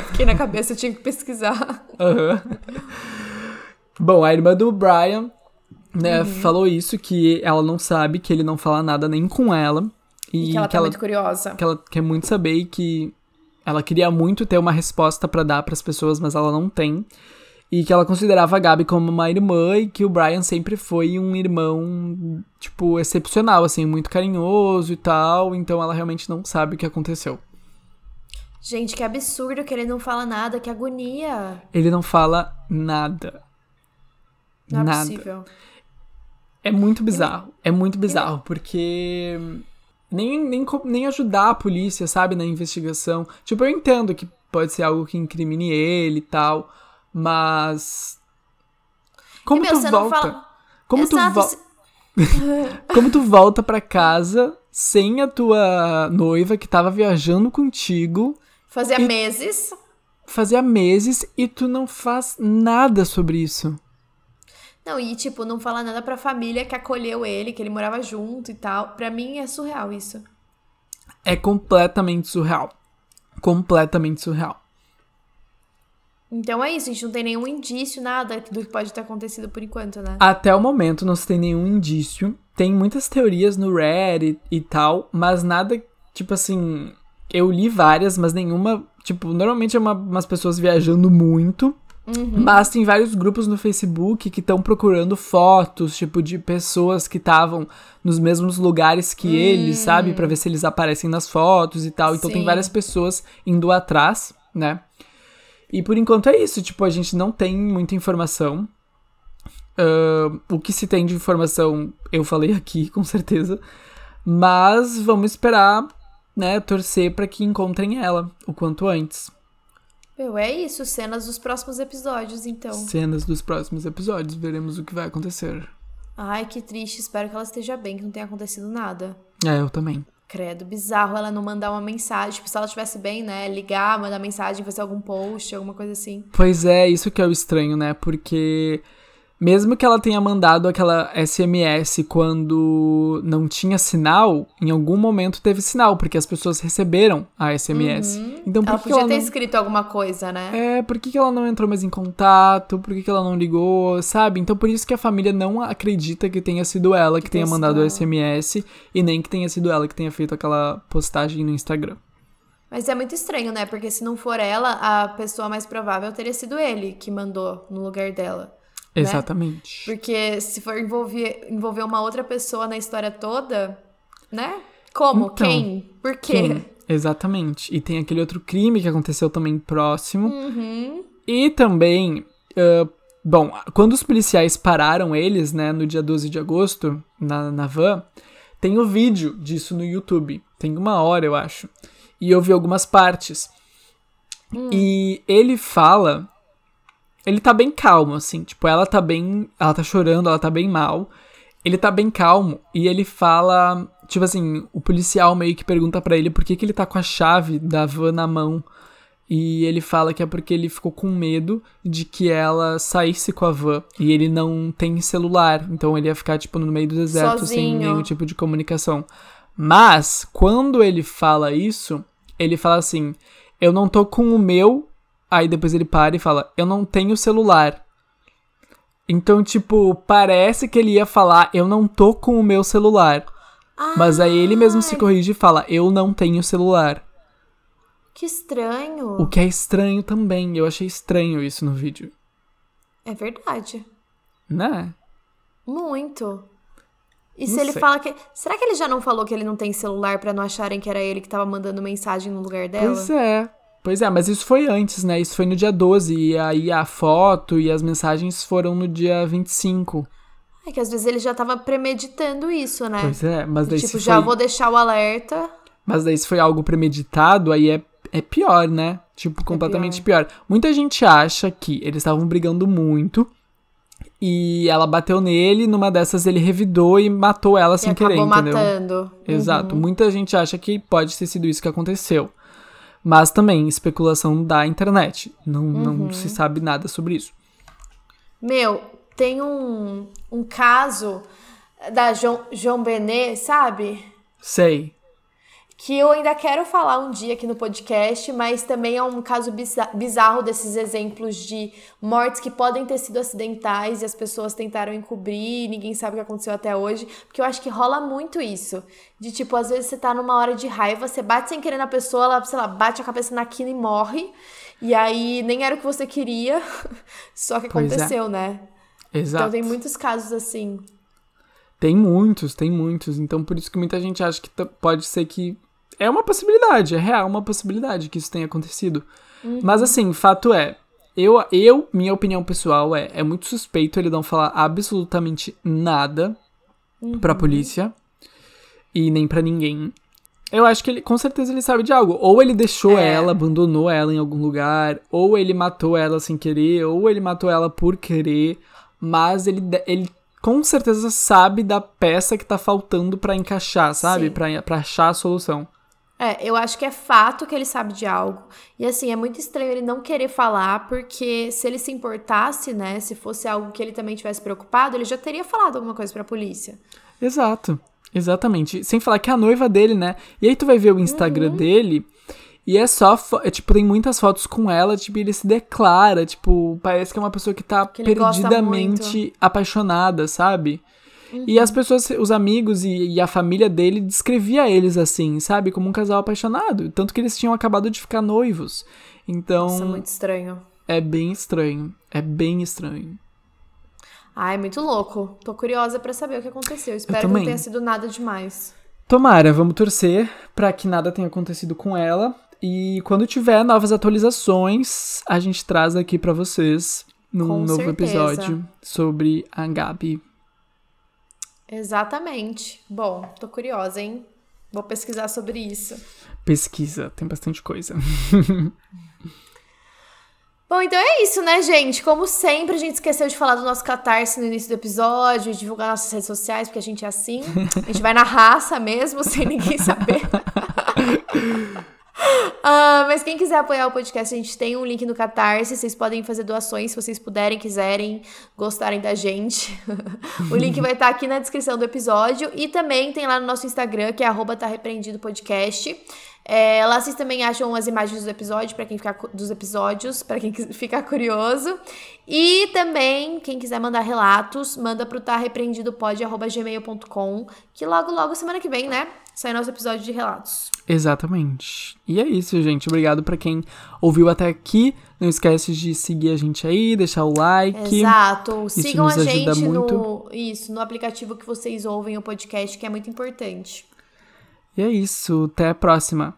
Fiquei na cabeça, eu tinha que pesquisar. Uhum. Bom, a irmã do Brian, né, uhum. falou isso, que ela não sabe, que ele não fala nada nem com ela. E, e que ela que tá ela, muito curiosa. Que ela quer muito saber e que ela queria muito ter uma resposta para dar para as pessoas, mas ela não tem e que ela considerava a Gabi como uma irmã e que o Brian sempre foi um irmão, tipo, excepcional, assim, muito carinhoso e tal, então ela realmente não sabe o que aconteceu. Gente, que absurdo que ele não fala nada, que agonia. Ele não fala nada. Não é nada. possível. É muito bizarro. É muito bizarro, porque nem, nem, nem ajudar a polícia, sabe, na investigação. Tipo, eu entendo que pode ser algo que incrimine ele e tal, mas. Como meu, tu volta? Fala... Como Exato, tu volta. (laughs) Como tu volta para casa sem a tua noiva que tava viajando contigo? Fazia e... meses. Fazia meses e tu não faz nada sobre isso. Não, e tipo, não fala nada pra família que acolheu ele, que ele morava junto e tal. Pra mim é surreal isso. É completamente surreal. Completamente surreal. Então é isso, a gente não tem nenhum indício, nada do que pode ter acontecido por enquanto, né? Até o momento não se tem nenhum indício. Tem muitas teorias no Reddit e tal, mas nada, tipo assim. Eu li várias, mas nenhuma. Tipo, normalmente é uma, umas pessoas viajando muito. Uhum. Mas tem vários grupos no Facebook que estão procurando fotos, tipo, de pessoas que estavam nos mesmos lugares que eles, sabe? para ver se eles aparecem nas fotos e tal. Então Sim. tem várias pessoas indo atrás, né? E por enquanto é isso, tipo, a gente não tem muita informação. Uh, o que se tem de informação eu falei aqui, (laughs) com certeza. Mas vamos esperar, né, torcer para que encontrem ela o quanto antes. Meu, é isso, cenas dos próximos episódios, então. Cenas dos próximos episódios, veremos o que vai acontecer. Ai, que triste, espero que ela esteja bem, que não tenha acontecido nada. É, eu também. Credo, bizarro ela não mandar uma mensagem. Tipo, se ela estivesse bem, né? Ligar, mandar mensagem, fazer algum post, alguma coisa assim. Pois é, isso que é o estranho, né? Porque mesmo que ela tenha mandado aquela SMS quando não tinha sinal, em algum momento teve sinal, porque as pessoas receberam a SMS. Uhum. Então por Ela que podia ela ter não... escrito alguma coisa, né? É, por que, que ela não entrou mais em contato? Por que, que ela não ligou, sabe? Então por isso que a família não acredita que tenha sido ela que, Que tenha mandado o SMS e nem que tenha sido ela que tenha feito aquela postagem no Instagram. Mas é muito estranho, né? Porque se não for ela, a pessoa mais provável teria sido ele que mandou no lugar dela. Né? Exatamente. Porque se for envolver, envolver uma outra pessoa na história toda, né? Como? Então, Quem? Por quê? Quem? Exatamente. E tem aquele outro crime que aconteceu também próximo. Uhum. E também, ah, bom, quando os policiais pararam eles, né, no dia 12 de agosto, na, na van, tem o vídeo disso no YouTube. Tem uma hora, eu acho. E eu vi algumas partes. E ele fala. Ele tá bem calmo, assim. Tipo, ela tá bem. Ela tá chorando, ela tá bem mal. Ele tá bem calmo. E ele fala. Tipo assim, o policial meio que pergunta pra ele por que, que ele tá com a chave da van na mão. E ele fala que é porque ele ficou com medo de que ela saísse com a van. E ele não tem celular. Então ele ia ficar, tipo, no meio do deserto sem Sozinho. nenhum tipo de comunicação. Mas, quando ele fala isso, ele fala assim: Eu não tô com o meu. Aí depois ele para e fala: Eu não tenho celular. Então, tipo, parece que ele ia falar: Eu não tô com o meu celular. Mas aí ele mesmo se corrige e fala: Eu não tenho celular. Que estranho. O que é estranho também. Eu achei estranho isso no vídeo. É verdade. Né? Muito. E Não se ele sei. fala que. Será que ele já não falou que ele não tem celular pra não acharem que era ele que tava mandando mensagem no lugar dela? Pois é. Pois é, mas isso foi antes, né? Isso foi no dia 12. E aí a foto e as mensagens foram no dia 25. É que às vezes ele já tava premeditando isso, né? Pois é, mas daí tipo, já foi... vou deixar o alerta. Mas daí se foi algo premeditado, aí é, é pior, né? Tipo, completamente pior. Muita gente acha que eles estavam brigando muito e ela bateu nele, numa dessas ele revidou e matou ela sem e querer, acabou entendeu? matando. Exato. Muita gente acha que pode ter sido isso que aconteceu. Mas também especulação da internet. Não, não se sabe nada sobre isso. Meu, tem um, um caso da João Benet, sabe? Sei. Que eu ainda quero falar um dia aqui no podcast, mas também é um caso biza- bizarro desses exemplos de mortes que podem ter sido acidentais e as pessoas tentaram encobrir e ninguém sabe o que aconteceu até hoje. Porque eu acho que rola muito isso. De tipo, às vezes você tá numa hora de raiva, você bate sem querer na pessoa, ela, sei lá, bate a cabeça na quina e morre. E aí nem era o que você queria, (laughs) só que Pois é. aconteceu, né? Exato. Então tem muitos casos assim. Tem muitos, tem muitos. Então por isso que muita gente acha que pode ser que. É uma possibilidade, é real uma possibilidade que isso tenha acontecido. Mas assim, fato é. Eu, eu, minha opinião pessoal é, é muito suspeito ele não falar absolutamente nada pra polícia e nem pra ninguém. Eu acho que ele, com certeza ele sabe de algo. Ou ele deixou É. ela, abandonou ela em algum lugar, ou ele matou ela sem querer, ou ele matou ela por querer, mas ele, ele com certeza sabe da peça que tá faltando pra encaixar, sabe? Pra achar a solução. É, eu acho que é fato que ele sabe de algo. E assim, é muito estranho ele não querer falar, porque se ele se importasse, né, se fosse algo que ele também tivesse preocupado, ele já teria falado alguma coisa pra polícia. Exato. Exatamente. Sem falar que é a noiva dele, né? E aí tu vai ver o Instagram Uhum. dele e é só. É, tipo, tem muitas fotos com ela, tipo, e ele se declara. Tipo, parece que é uma pessoa que tá Que perdidamente apaixonada, sabe? E Uhum. as pessoas, os amigos e, e a família dele descrevia eles assim, sabe? Como um casal apaixonado. Tanto que eles tinham acabado de ficar noivos. Então, Isso é muito estranho. é bem estranho. É bem estranho. Ai, muito louco. Tô curiosa pra saber o que aconteceu. Espero que não tenha sido nada demais. Tomara, vamos torcer pra que nada tenha acontecido com ela. E quando tiver novas atualizações, a gente traz aqui pra vocês num Com novo certeza. episódio sobre a Gabi. Exatamente. Bom, tô curiosa, hein? Vou pesquisar sobre isso. Pesquisa, tem bastante coisa. (laughs) Bom, então é isso, né, gente? Como sempre, a gente esqueceu de falar do nosso catarse no início do episódio, de divulgar nossas redes sociais, porque a gente é assim. A gente vai na raça mesmo, (laughs) sem ninguém saber. (laughs) (gasps) Ah, mas quem quiser apoiar o podcast, a gente tem um link no Catarse. Vocês podem fazer doações se vocês puderem, quiserem, gostarem da gente. (laughs) o link vai estar aqui na descrição do episódio. E também tem lá no nosso Instagram, que é arroba tá repreendido podcast. É, lá vocês também acham as imagens do episódio, para quem ficar dos episódios, para quem (laughs) ficar curioso. E também, quem quiser mandar relatos, manda pro tá que logo, logo, semana que vem, né? Sai nosso episódio de relatos. Exatamente. E é isso, gente. Obrigado para quem ouviu até aqui. Não esquece de seguir a gente aí, deixar o like. Exato. Isso Sigam a gente no isso, no aplicativo que vocês ouvem o podcast, que é muito importante. E é isso. Até a próxima.